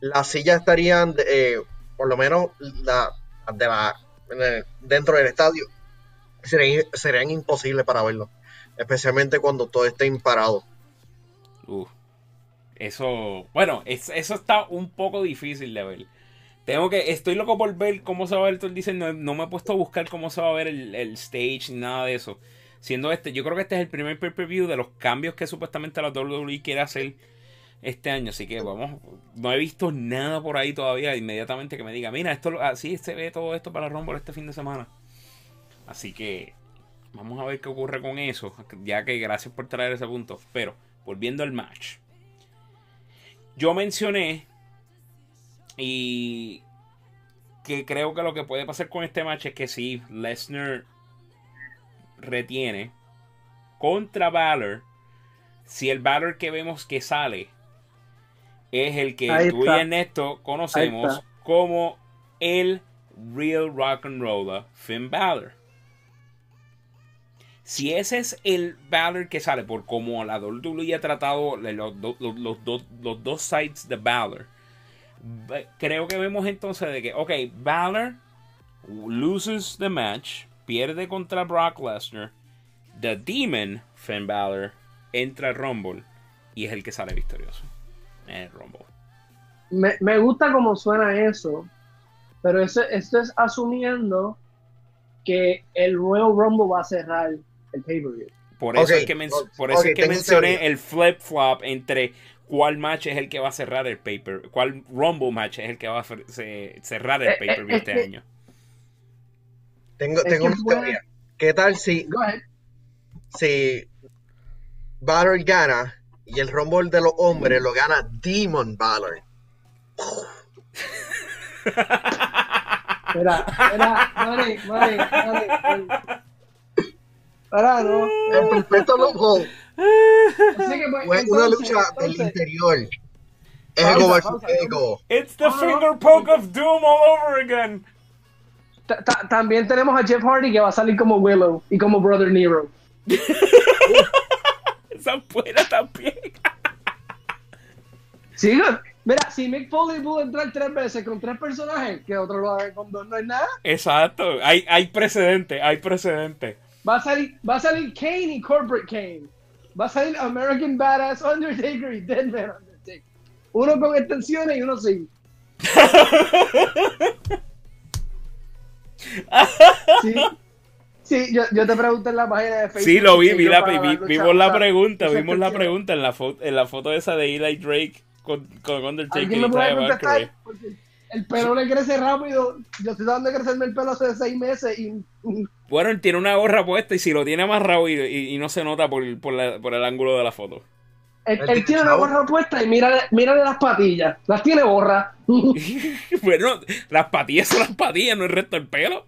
las sillas estarían, eh, por lo menos, la, de la, dentro del estadio, serían, serían imposibles para verlo especialmente cuando todo esté imparado. eso, bueno, eso está un poco difícil de ver. Tengo que, estoy loco por ver cómo se va a ver el diseño. No, me he puesto a buscar cómo se va a ver el, stage ni nada de eso. Siendo este, yo creo que este es el primer pay-per-view de los cambios que supuestamente la WWE quiere hacer este año. Así que vamos, no he visto nada por ahí todavía. Inmediatamente que me diga, mira, esto así se ve todo esto para Rumble este fin de semana. Así que Vamos a ver qué ocurre con eso. Ya que gracias por traer ese punto. Pero, volviendo al match. Yo mencioné. Y. Que creo que lo que puede pasar con este match es que si Lesnar retiene contra Valor. Si el Valor que vemos que sale es el que tú y Ernesto conocemos como el Real Rock and Roller Finn Balor. Si ese es el Balor que sale, por como la WWE ha tratado los, los, dos sides de Balor, creo que vemos entonces de que, ok, Balor loses the match, pierde contra Brock Lesnar, The Demon, Finn Balor, entra al Rumble y es el que sale victorioso en el Rumble. Me, me gusta cómo suena eso, pero eso, esto es asumiendo que el nuevo Rumble va a cerrar el pay-per-view. Por eso es que, por eso es que mencioné el flip-flop entre cuál match es el que va a cerrar el paper, cuál Rumble match es el que va a cerrar el eh, eh, pay-per-view este año. Tengo, tengo una teoría. ¿Qué tal si, si Balor gana y el Rumble de los hombres lo gana Demon Balor? Mira, mira, Mari, Mari, Mari. Para, no. El perfecto loco. Fue una lucha del interior. Ego versus ego. It's the finger poke of doom all over again. También tenemos a Jeff Hardy que va a salir como Willow y como Brother Nero. Esa buena también. Sí, Mira, si Mick Foley pudo entrar tres veces con tres personajes, que otro lo haga con dos, no es nada. Exacto, hay, hay precedente, hay precedente. Va a salir, va a salir Kane y Corporate Kane. Va a salir American Badass Undertaker y Deadman Undertaker. Uno con extensiones y uno sin. sí. Sí, yo, yo, te pregunté en la página de Facebook. Sí, lo vi, vi la, vimos la pregunta, vimos la pregunta en la, foto, en la foto esa de Eli Drake con, con Undertaker y Ty El pelo le crece rápido. Yo estoy dando de crecerme el pelo hace seis meses y. Bueno, él tiene una gorra puesta y si lo tiene más rápido y, no se nota por, por, la, por, el ángulo de la foto. Él, tiene una gorra puesta y mírale, mírale las patillas. Las tiene borra. bueno, las patillas son las patillas, no el resto del pelo.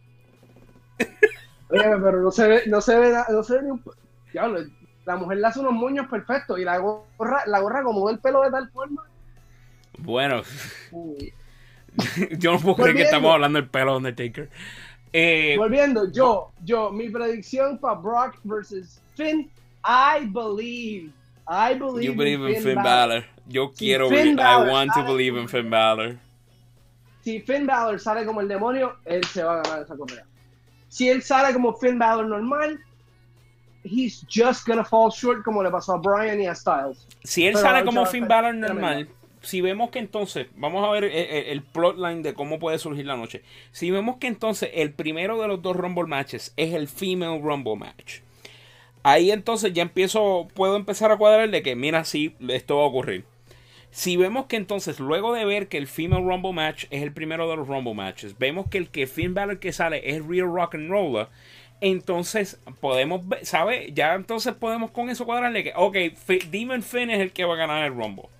Oye, pero no se ve, no se ve, no se ve ni un. Diablo, la mujer le hace unos moños perfectos y la gorra, la gorra como el pelo de tal forma. Bueno, yo no puedo creer que estamos hablando del pelo de Undertaker. Eh, Volviendo, yo, yo, mi predicción para Brock versus Finn, I believe. I believe you believe in Finn, Balor. Yo quiero, Finn I want to believe in Finn Balor. Si Finn Balor sale como el demonio, él se va a ganar esa correa. Si él sale como Finn Balor normal, he's just gonna fall short como le pasó a Brian y a Styles. Si él sale como Finn Balor normal, si vemos que entonces, vamos a ver eh, eh, el, plotline de cómo puede surgir la noche. Si vemos que entonces el primero de los dos Rumble matches es el Female Rumble match. Ahí entonces ya empiezo, puedo empezar a cuadrar de que, mira, sí, esto va a ocurrir. Si vemos que entonces, luego de ver que el Female Rumble match es el primero de los Rumble matches, vemos que el que Finn Balor que sale es Real Rock and Roller, entonces podemos, ¿sabe? Ya entonces podemos con eso cuadrarle que, ok, Demon Finn es el que va a ganar el Rumble.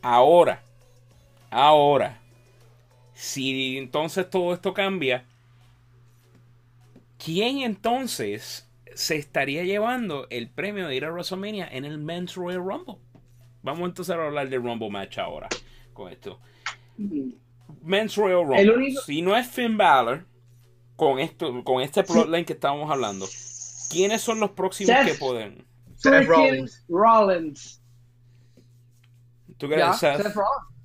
Ahora, ahora, si entonces todo esto cambia, ¿quién entonces se estaría llevando el premio de ir a WrestleMania en el Men's Royal Rumble? Vamos entonces a hablar del Rumble Match ahora con esto. Men's Royal Rumble. Si no es Finn Balor, con esto, con este plotline que estábamos hablando, ¿quiénes son los próximos que pueden? Seth Rollins. Rollins. ¿Tú crees Seth? Seth Rollins.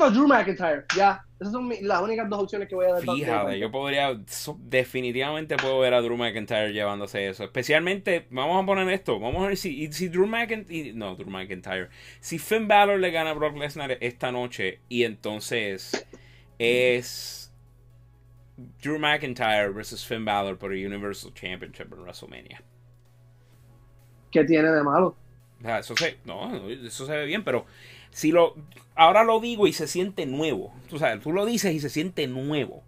O Drew McIntyre, ya. Esas son las únicas dos opciones que voy a dar. Fíjate, yo podría, definitivamente puedo ver a Drew McIntyre llevándose eso. Especialmente, vamos a poner esto, vamos a ver si, si Drew McIntyre, no, Drew McIntyre, si Finn Balor le gana a Brock Lesnar esta noche y entonces es Drew McIntyre versus Finn Balor por el Universal Championship en WrestleMania. ¿Qué tiene de malo? Eso se, no, eso se ve bien, pero si lo ahora lo digo y se siente nuevo. Tú sabes, tú lo dices y se siente nuevo.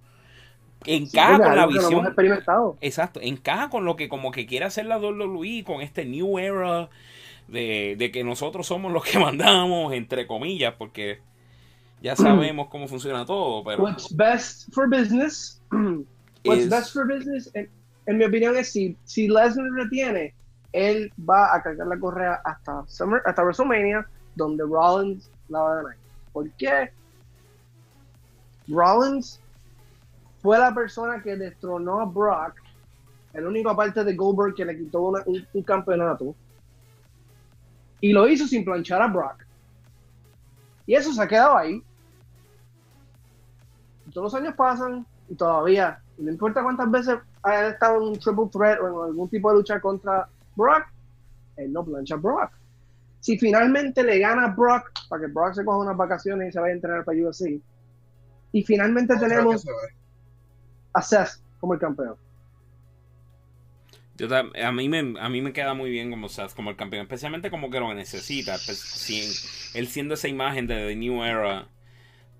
Encaja con la visión. experimentado. Exacto, encaja con lo que como que quiere hacer la WWE con este new era de, de que nosotros somos los que mandamos, entre comillas, porque ya sabemos cómo funciona todo, pero... What's best for business, what's best for business, en, mi opinión es si, si Lesnar retiene, él va a cargar la correa hasta, Summer, hasta WrestleMania, donde Rollins la va a ganar. ¿Por qué? Rollins fue la persona que destronó a Brock el único aparte de Goldberg que le quitó un, campeonato. Y lo hizo sin planchar a Brock. Y eso se ha quedado ahí. todos los años pasan y todavía, no importa cuántas veces haya estado en un triple threat o en algún tipo de lucha contra Brock, él no plancha a Brock. Si finalmente le gana a Brock, para que Brock se coja unas vacaciones y se vaya a entrenar para UFC, y finalmente tenemos a Seth como el campeón. Yo, a, mí me, a mí me queda muy bien como Seth como el campeón, especialmente como que lo necesita. Pues, él siendo esa imagen de The New Era,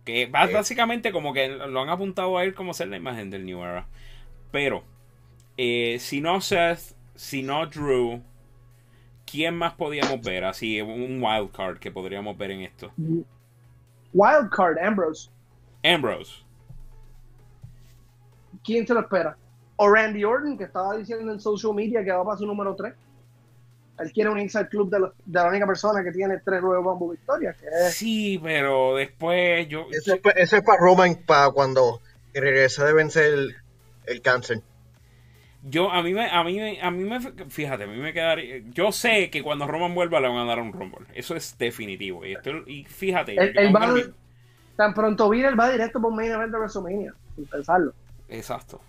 que básicamente como que lo han apuntado a él como ser la imagen del New Era. Pero, eh, si no Seth, si no Drew, ¿quién más podíamos ver? Así, un wild card que podríamos ver en esto. Wild card, Ambrose. Ambrose. ¿Quién se lo espera? O Randy Orton, que estaba diciendo en social media que va para su número 3. Él quiere unirse al club de, la única persona que tiene tres Royal Rumble victorias. Sí, pero después yo... Eso, es para Roman, para cuando regresa de vencer el, cáncer. Yo, a mí me, a mí, a mí me, fíjate, a mí me quedaría, yo sé que cuando Roman vuelva le van a dar un Rumble, eso es definitivo, y, y fíjate, tan pronto viene, él va directo por main event de WrestleMania, sin pensarlo. Exacto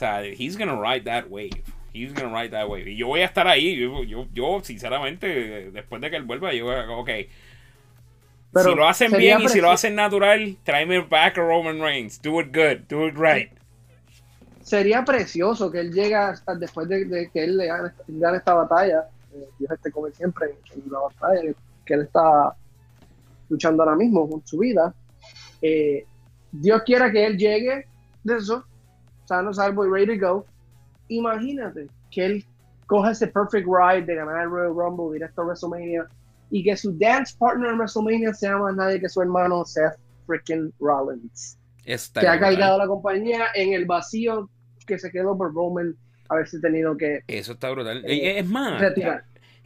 sea, he's gonna ride that wave. He's gonna ride that wave. Y yo voy a estar ahí. Yo, yo, sinceramente, después de que él vuelva, yo, ok. si lo hacen bien y si lo hacen natural, tráeme back a Roman Reigns. Do it good, do it right. Sería precioso que él llegue hasta después de, que él le gane, esta batalla. Eh, Dios esté como siempre en, la batalla que él está luchando ahora mismo con su vida. Eh, Dios quiera que él llegue de eso sano, salvo y ready to go. Imagínate que él coja ese perfect ride de ganar el Royal Rumble directo a WrestleMania y que su dance partner en WrestleMania sea más nadie que su hermano Seth freaking Rollins. que ha caído la compañía en el vacío que se quedó por Roman haberse tenido que. Eso está brutal. Eh, es más,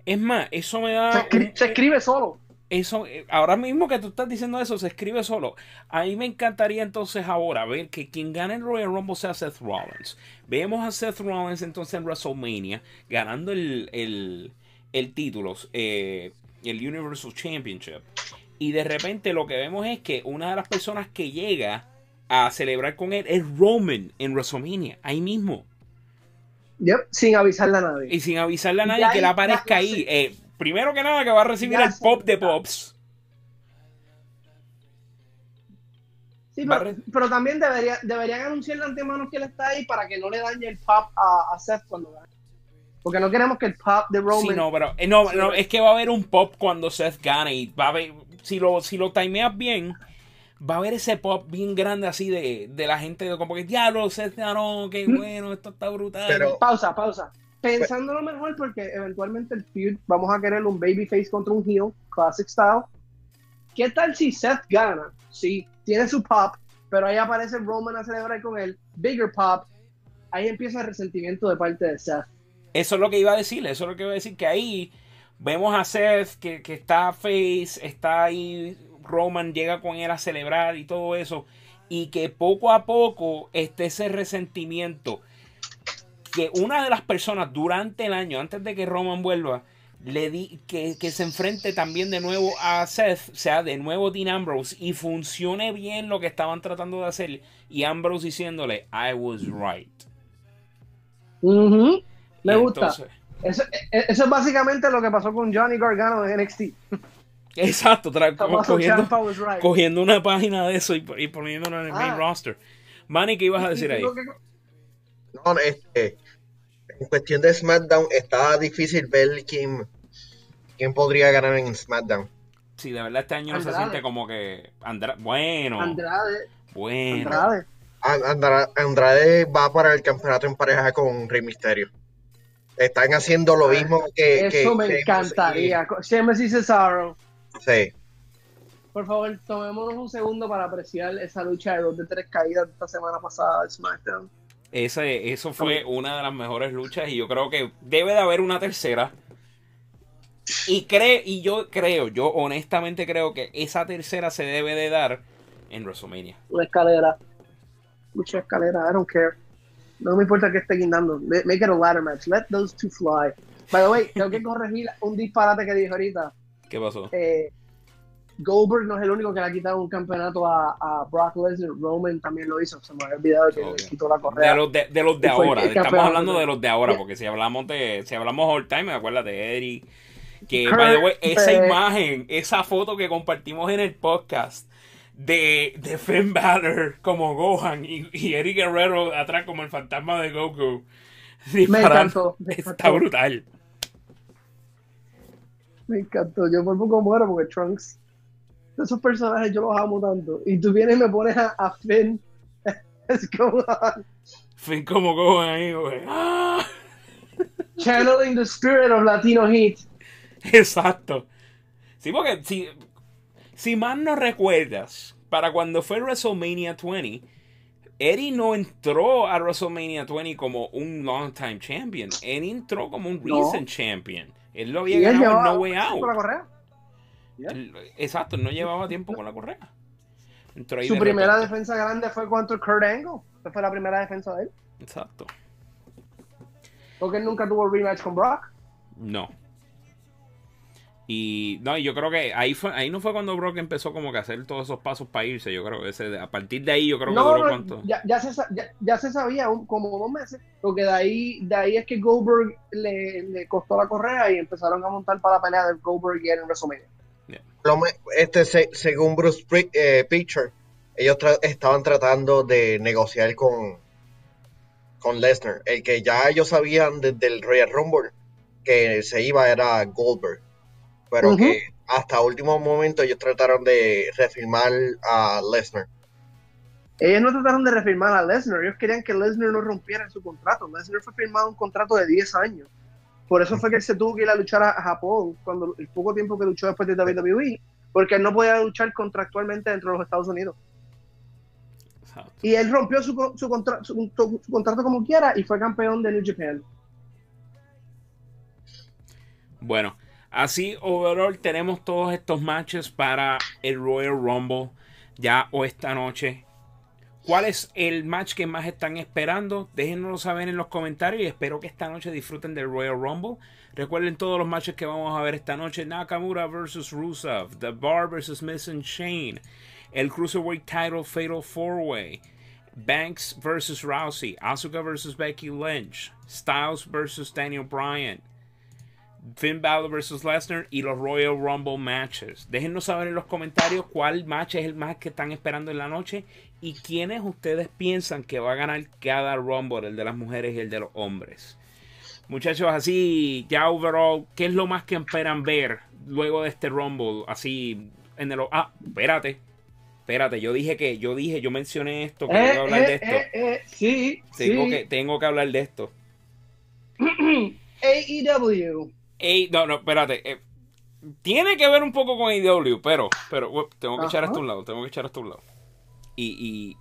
es más, eso me da. se escribe solo eso, eh, ahora mismo que tú estás diciendo eso, se escribe solo. A mí me encantaría entonces ahora ver que quien gane el Royal Rumble sea Seth Rollins. Vemos a Seth Rollins entonces en WrestleMania ganando el, el, el título, eh, el Universal Championship. Y de repente lo que vemos es que una de las personas que llega a celebrar con él es Roman en WrestleMania, ahí mismo. Yep, sin avisarle a nadie. Y sin avisarle a nadie que le aparezca ahí. Eh, primero que nada que va a recibir el pop de Pops. Sí, pero, también debería, deberían anunciar de antemano que él está ahí para que no le dañe el pop a, Seth cuando gane. Porque no queremos que el pop de Roman. Sí, no, pero eh, no, no, es que va a haber un pop cuando Seth gane. Y va a haber, si lo, si lo timeas bien, va a haber ese pop bien grande así de, de la gente de como que diablo, Seth ganó, qué bueno, esto está brutal. Pero, pausa, pausa pensándolo mejor porque eventualmente el feud vamos a querer un babyface contra un heel, classic style. ¿Qué tal si Seth gana? Sí, tiene su pop, pero ahí aparece Roman a celebrar con él, bigger pop, ahí empieza el resentimiento de parte de Seth. Eso es lo que iba a decir, eso es lo que iba a decir, que ahí vemos a Seth que, que está face, está ahí, Roman llega con él a celebrar y todo eso, y que poco a poco esté ese resentimiento que una de las personas durante el año, antes de que Roman vuelva, le di que, se enfrente también de nuevo a Seth, sea de nuevo Dean Ambrose, y funcione bien lo que estaban tratando de hacer, y Ambrose diciéndole, I was right. Me gusta. Eso, e, e, eso, es básicamente lo que pasó con Johnny Gargano en NXT. Exacto, cogiendo, cogiendo, una página de eso y, poniéndolo en el main ah. roster. Manny, ¿qué ibas a decir ahí? No, este, en cuestión de SmackDown, está difícil ver quién, quién podría ganar en SmackDown. Sí, de verdad este año no se siente como que. bueno. Andrade. Bueno. Andrade. Andrade. va para el campeonato en pareja con Rey Misterio. Están haciendo lo mismo que. Eso me encantaría. Sheamus y Cesaro. Sí. Por favor, tomémonos un segundo para apreciar esa lucha de dos de tres caídas de esta semana pasada de SmackDown. Ese, eso fue una de las mejores luchas y yo creo que debe de haber una tercera. Y, cree, y yo creo, yo honestamente creo que esa tercera se debe de dar en WrestleMania. Una escalera. Mucha escalera, I don't care. No me importa que esté guindando. Make it a ladder match. Let those two fly. By the way, tengo que corregir un disparate que dije ahorita. ¿Qué pasó? Eh, Goldberg no es el único que le ha quitado un campeonato a, a Brock Lesnar. Roman también lo hizo. Se me había olvidado que le quitó la correa. De los de, de, los de ahora. Estamos hablando de los de ahora. Porque si hablamos de si hablamos all time, me acuerdas de Eddie. Que, by the way, esa imagen, esa foto que compartimos en el podcast de, de Finn Balor como Gohan y, y Eddie Guerrero atrás como el fantasma de Goku. Me encantó, Está brutal. Me encantó. Yo por poco muero porque Trunks, esos personajes yo los amo tanto. Y tú vienes y me pones a, a Finn. Es Gohan. Finn como Gohan ahí, güey. ¡Ah! Channeling the spirit of Latino Heat. Exacto. Sí, porque si, si más no recuerdas, para cuando fue WrestleMania 20, Eddie no entró a WrestleMania 20 como un long time champion. Él entró como un recent champion. Él lo había ganado en No Way Out. Con la correa? exacto, no llevaba tiempo con la correa. Su primera defensa grande fue contra Kurt Angle. Esa fue la primera defensa de él. Exacto. Porque él nunca tuvo rematch con Brock. No. Y no, yo creo que ahí fue, ahí no fue cuando Brock empezó como que a hacer todos esos pasos para irse. Yo creo que ese, a partir de ahí yo creo que duró cuánto. Ya, ya, se, ya, se sabía como dos meses, porque de ahí, de ahí es que Goldberg le, le, costó la correa y empezaron a montar para la pelea de Goldberg y en WrestleMania. Este, según Bruce eh, Pitcher, ellos estaban tratando de negociar con, con Lesnar. El que ya ellos sabían desde el Royal Rumble que se iba era Goldberg pero que hasta último momento ellos trataron de refirmar a Lesnar. Ellos no trataron de refirmar a Lesnar, ellos querían que Lesnar no rompiera su contrato. Lesnar fue firmado un contrato de 10 años. Por eso fue que él se tuvo que ir a luchar a, Japón cuando el poco tiempo que luchó después de WWE, porque él no podía luchar contractualmente dentro de los Estados Unidos. Y él rompió su, su, su, contrato como quiera y fue campeón de New Japan. Bueno, Así, overall, tenemos todos estos matches para el Royal Rumble ya o esta noche. ¿Cuál es el match que más están esperando? Déjenoslo saber en los comentarios y espero que esta noche disfruten del Royal Rumble. Recuerden todos los matches que vamos a ver esta noche. Nakamura vs. Rusev, The Bar vs. Miss Shane, el Cruiserweight Title Fatal 4-Way, Banks vs. Rousey, Asuka vs. Becky Lynch, Styles vs. Daniel Bryan, Finn Balor vs Lesnar y los Royal Rumble matches. Déjenos saber en los comentarios cuál match es el más que están esperando en la noche y quiénes ustedes piensan que va a ganar cada Rumble, el de las mujeres y el de los hombres. Muchachos, así ya overall, ¿qué es lo más que esperan ver luego de este Rumble? Así en el ah, espérate. Espérate, yo dije que yo dije, yo mencioné esto, que eh, hablar de eh, esto. Eh, sí, tengo que tengo que hablar de esto. AEW no, no, espérate. Eh, tiene que ver un poco con AEW, pero, pero tengo que echar esto a un lado, tengo que echar esto a un lado. Y,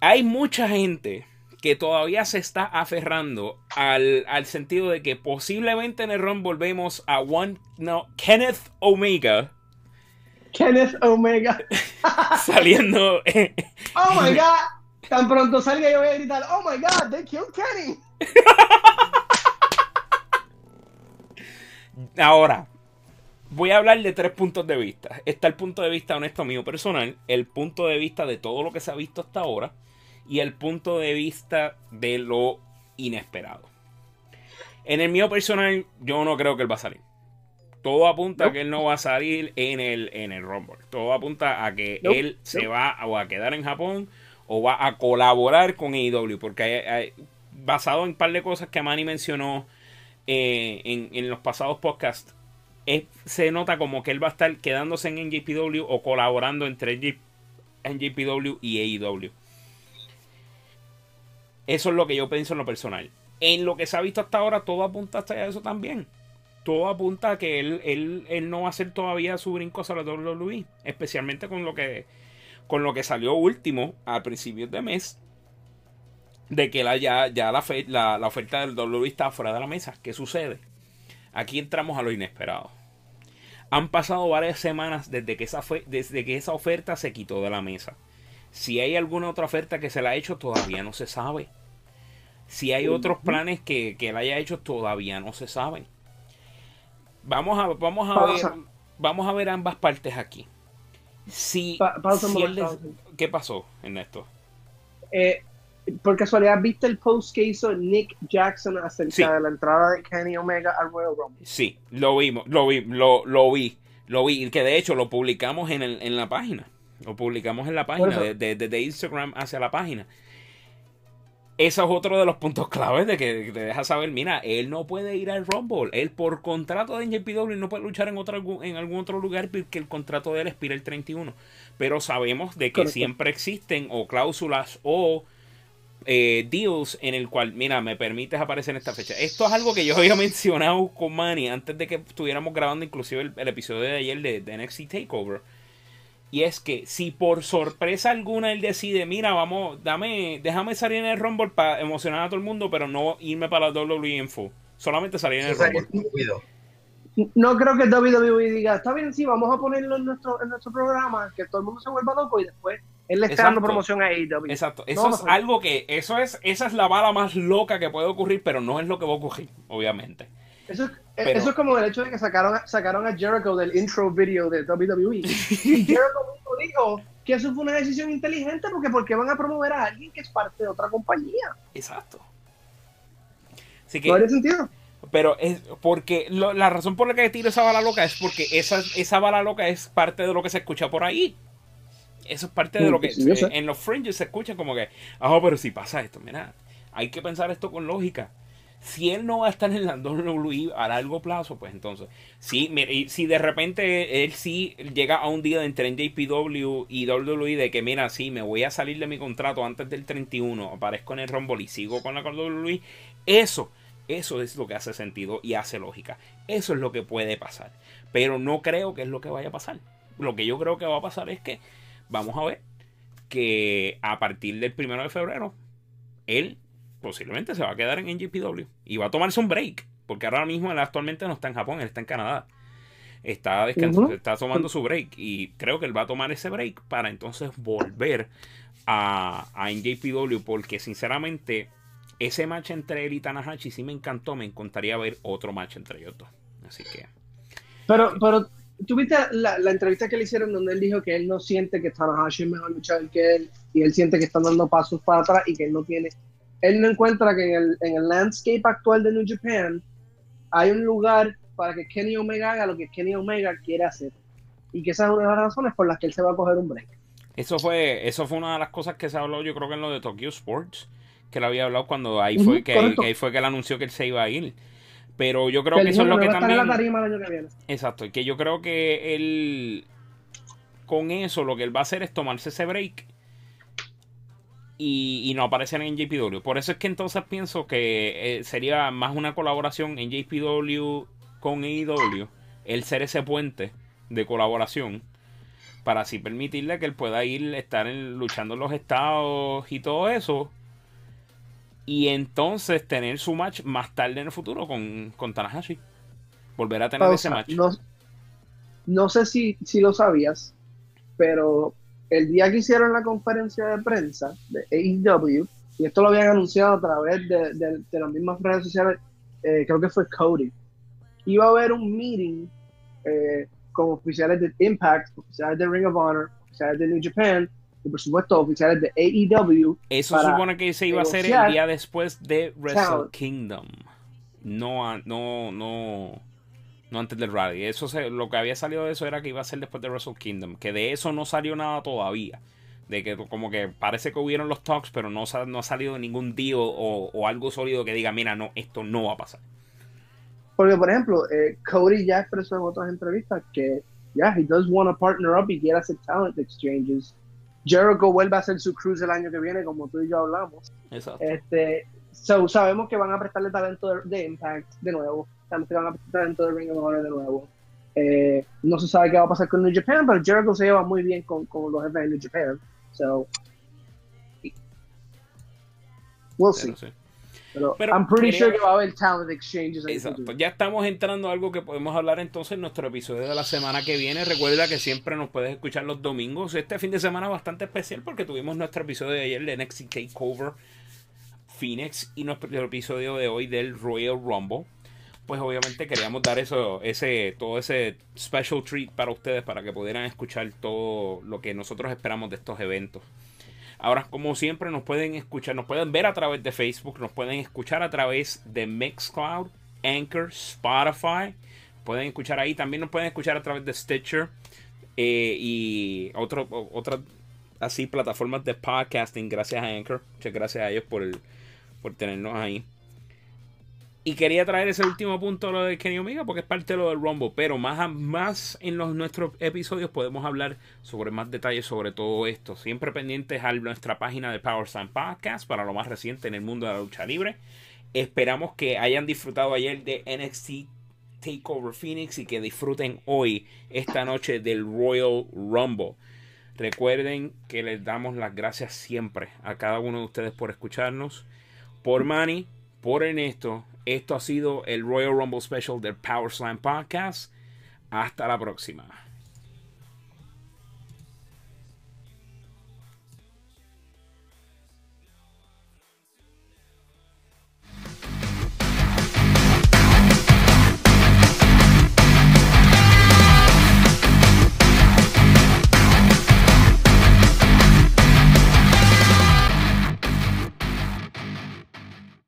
hay mucha gente que todavía se está aferrando al, sentido de que posiblemente en el volvemos a One, no, Kenneth Omega. Kenneth Omega. saliendo. oh my god. Tan pronto salga yo voy a gritar, oh my god, they killed Kenny. Ahora, voy a hablar de tres puntos de vista. Está el punto de vista honesto mío personal, el punto de vista de todo lo que se ha visto hasta ahora y el punto de vista de lo inesperado. En el mío personal, yo no creo que él va a salir. Todo apunta a que él no va a salir en el, en el Rumble. Todo apunta a que él se va o a quedar en Japón o va a colaborar con AEW. Porque basado en un par de cosas que Manny mencionó eh, en, los pasados podcasts, se nota como que él va a estar quedándose en NJPW o colaborando entre NJPW y AEW. Eso es lo que yo pienso en lo personal. En lo que se ha visto hasta ahora, todo apunta hasta eso también. Todo apunta a que él, él, no va a hacer todavía su brinco a la WWE. Especialmente con lo que, con lo que salió último al principio de mes de que la, ya, ya la, la, oferta del WWE está fuera de la mesa. ¿Qué sucede? Aquí entramos a lo inesperado. Han pasado varias semanas desde que, esa fue, desde que esa oferta se quitó de la mesa. Si hay alguna otra oferta que se la ha hecho, todavía no se sabe. Si hay otros planes que, que él haya hecho, todavía no se saben. Vamos a, vamos a ver, vamos a ver ambas partes aquí. Si, ¿Qué pasó, Ernesto? Eh, por casualidad, ¿viste el post que hizo Nick Jackson acerca de la entrada de Kenny Omega al Royal Rumble? Sí, lo vimos, lo vi, lo, lo vi, lo vi, que de hecho lo publicamos en, el, en la página. Lo publicamos en la página, desde de, de, Instagram hacia la página. Eso es otro de los puntos claves de que te deja saber, mira, él no puede ir al Rumble. Él por contrato de NJPW no puede luchar en, otro, en algún otro lugar porque el contrato de él expira el 31. Pero sabemos de que siempre existen o cláusulas o eh, deals en el cual, mira, me permites aparecer en esta fecha. Esto es algo que yo había mencionado con Manny antes de que estuviéramos grabando inclusive el, episodio de ayer de, de NXT Takeover. Y es que si por sorpresa alguna él decide, mira, vamos, dame, déjame salir en el Rumble para emocionar a todo el mundo, pero no irme para la WWE Info. Solamente salir en el Rumble. No creo que WWE diga, está bien, sí, vamos a ponerlo en nuestro, en nuestro programa, que todo el mundo se vuelva loco y después él le está dando promoción a AEW. Exacto, eso es algo que, eso es, esa es la bala más loca que puede ocurrir, pero no es lo que va a ocurrir, obviamente. Eso, eso es como el hecho de que sacaron, sacaron a Jericho del intro video de WWE. y Jericho mismo dijo que eso fue una decisión inteligente porque ¿por qué van a promover a alguien que es parte de otra compañía? Exacto. Así que, ¿No sentido? Pero es porque la razón por la que tiro esa bala loca es porque esa, esa bala loca es parte de lo que se escucha por ahí. Eso es parte de lo que en los fringes se escucha como que, ah, pero si pasa esto, mira, hay que pensar esto con lógica. Si él no va a estar en la WWE a largo plazo, pues entonces, sí, si de repente él sí llega a un día entre JPW y WWE de que, mira, sí, me voy a salir de mi contrato antes del 31, aparezco en el Rumble y sigo con la WWE, eso, eso es lo que hace sentido y hace lógica. Eso es lo que puede pasar. Pero no creo que es lo que vaya a pasar. Lo que yo creo que va a pasar es que vamos a ver que a partir del primero de febrero, él posiblemente se va a quedar en NGPW y va a tomarse un break, porque ahora mismo él actualmente no está en Japón, él está en Canadá. Está descansando, está tomando su break y creo que él va a tomar ese break para entonces volver a, a NJPW porque sinceramente ese match entre él y Tanahashi sí me encantó, me encantaría ver otro match entre ellos dos. Así que... Pero, pero tuviste la, la, entrevista que le hicieron donde él dijo que él no siente que Tanahashi es mejor luchador que él y él siente que están dando pasos para atrás y que él no tiene él no encuentra que en el, en el landscape actual de New Japan hay un lugar para que Kenny Omega haga lo que Kenny Omega quiere hacer. Y que esa es una de las razones por las que él se va a coger un break. Eso fue, eso fue una de las cosas que se habló, yo creo que en lo de Tokyo Sports, que le había hablado cuando ahí fue que, ahí fue que él anunció que él se iba a ir. Pero yo creo que, eso es lo que también. Exacto, y que yo creo que él con eso lo que él va a hacer es tomarse ese break y, no aparecen en JPW. Por eso es que entonces pienso que eh, sería más una colaboración en JPW con AEW, el ser ese puente de colaboración para así permitirle que él pueda ir estar luchando en los estados y todo eso y entonces tener su match más tarde en el futuro con, con Tanahashi. Volver a tener ese match. No, no sé si, si lo sabías pero el día que hicieron la conferencia de prensa de AEW, y esto lo habían anunciado a través de, las mismas redes sociales, eh, creo que fue Cody, iba a haber un meeting eh, con oficiales de Impact, oficiales de Ring of Honor, oficiales de New Japan, por supuesto oficiales de AEW. Eso supone que se iba a hacer el día después de Wrestle Kingdom. No, no, no no antes del rally. Eso lo que había salido de eso era que iba a ser después de Wrestle Kingdom. Que de eso no salió nada todavía. De que como que parece que hubieron los talks, pero no, no ha salido ningún deal o, algo sólido que diga, mira, no, esto no va a pasar. Porque, por ejemplo, eh, Cody ya expresó en otras entrevistas que, yeah, he does want to partner up y quiere hacer talent exchanges. Jericho vuelve a hacer su cruise el año que viene, como tú y yo hablamos. Exacto. Este, so, sabemos que van a prestarle talento de Impact de nuevo se van a presentar dentro de Ring of Honor de nuevo. Eh, no se sabe qué va a pasar con New Japan, pero Jericho se lleva muy bien con, con los jefes de New Japan. So, we'll see. Pero, I'm pretty sure que va a haber talent exchanges. Exacto. Ya estamos entrando a algo que podemos hablar entonces en nuestro episodio de la semana que viene. Recuerda que siempre nos puedes escuchar los domingos. Este fin de semana bastante especial porque tuvimos nuestro episodio de ayer de NXT Takeover Phoenix y nuestro episodio de hoy del Royal Rumble. Pues obviamente queríamos dar eso, ese, todo ese special treat para ustedes para que pudieran escuchar todo lo que nosotros esperamos de estos eventos. Ahora, como siempre, nos pueden escuchar, nos pueden ver a través de Facebook, nos pueden escuchar a través de Mixcloud, Anchor, Spotify. Pueden escuchar ahí, también nos pueden escuchar a través de Stitcher eh, y otro, otras así plataformas de podcasting. Gracias a Anchor, muchas gracias a ellos por, por tenernos ahí. Y quería traer ese último punto lo de Kenny Omega porque es parte de lo del Rumble. Pero más, más en los, nuestros episodios podemos hablar sobre más detalles sobre todo esto. Siempre pendientes a nuestra página de Power Podcast para lo más reciente en el mundo de la lucha libre. Esperamos que hayan disfrutado ayer de NXT Takeover Phoenix y que disfruten hoy, esta noche, del Royal Rumble. Recuerden que les damos las gracias siempre a cada uno de ustedes por escucharnos. Por Manny, por Ernesto esto ha sido el Royal Rumble Special del Power Slam Podcast. Hasta la próxima.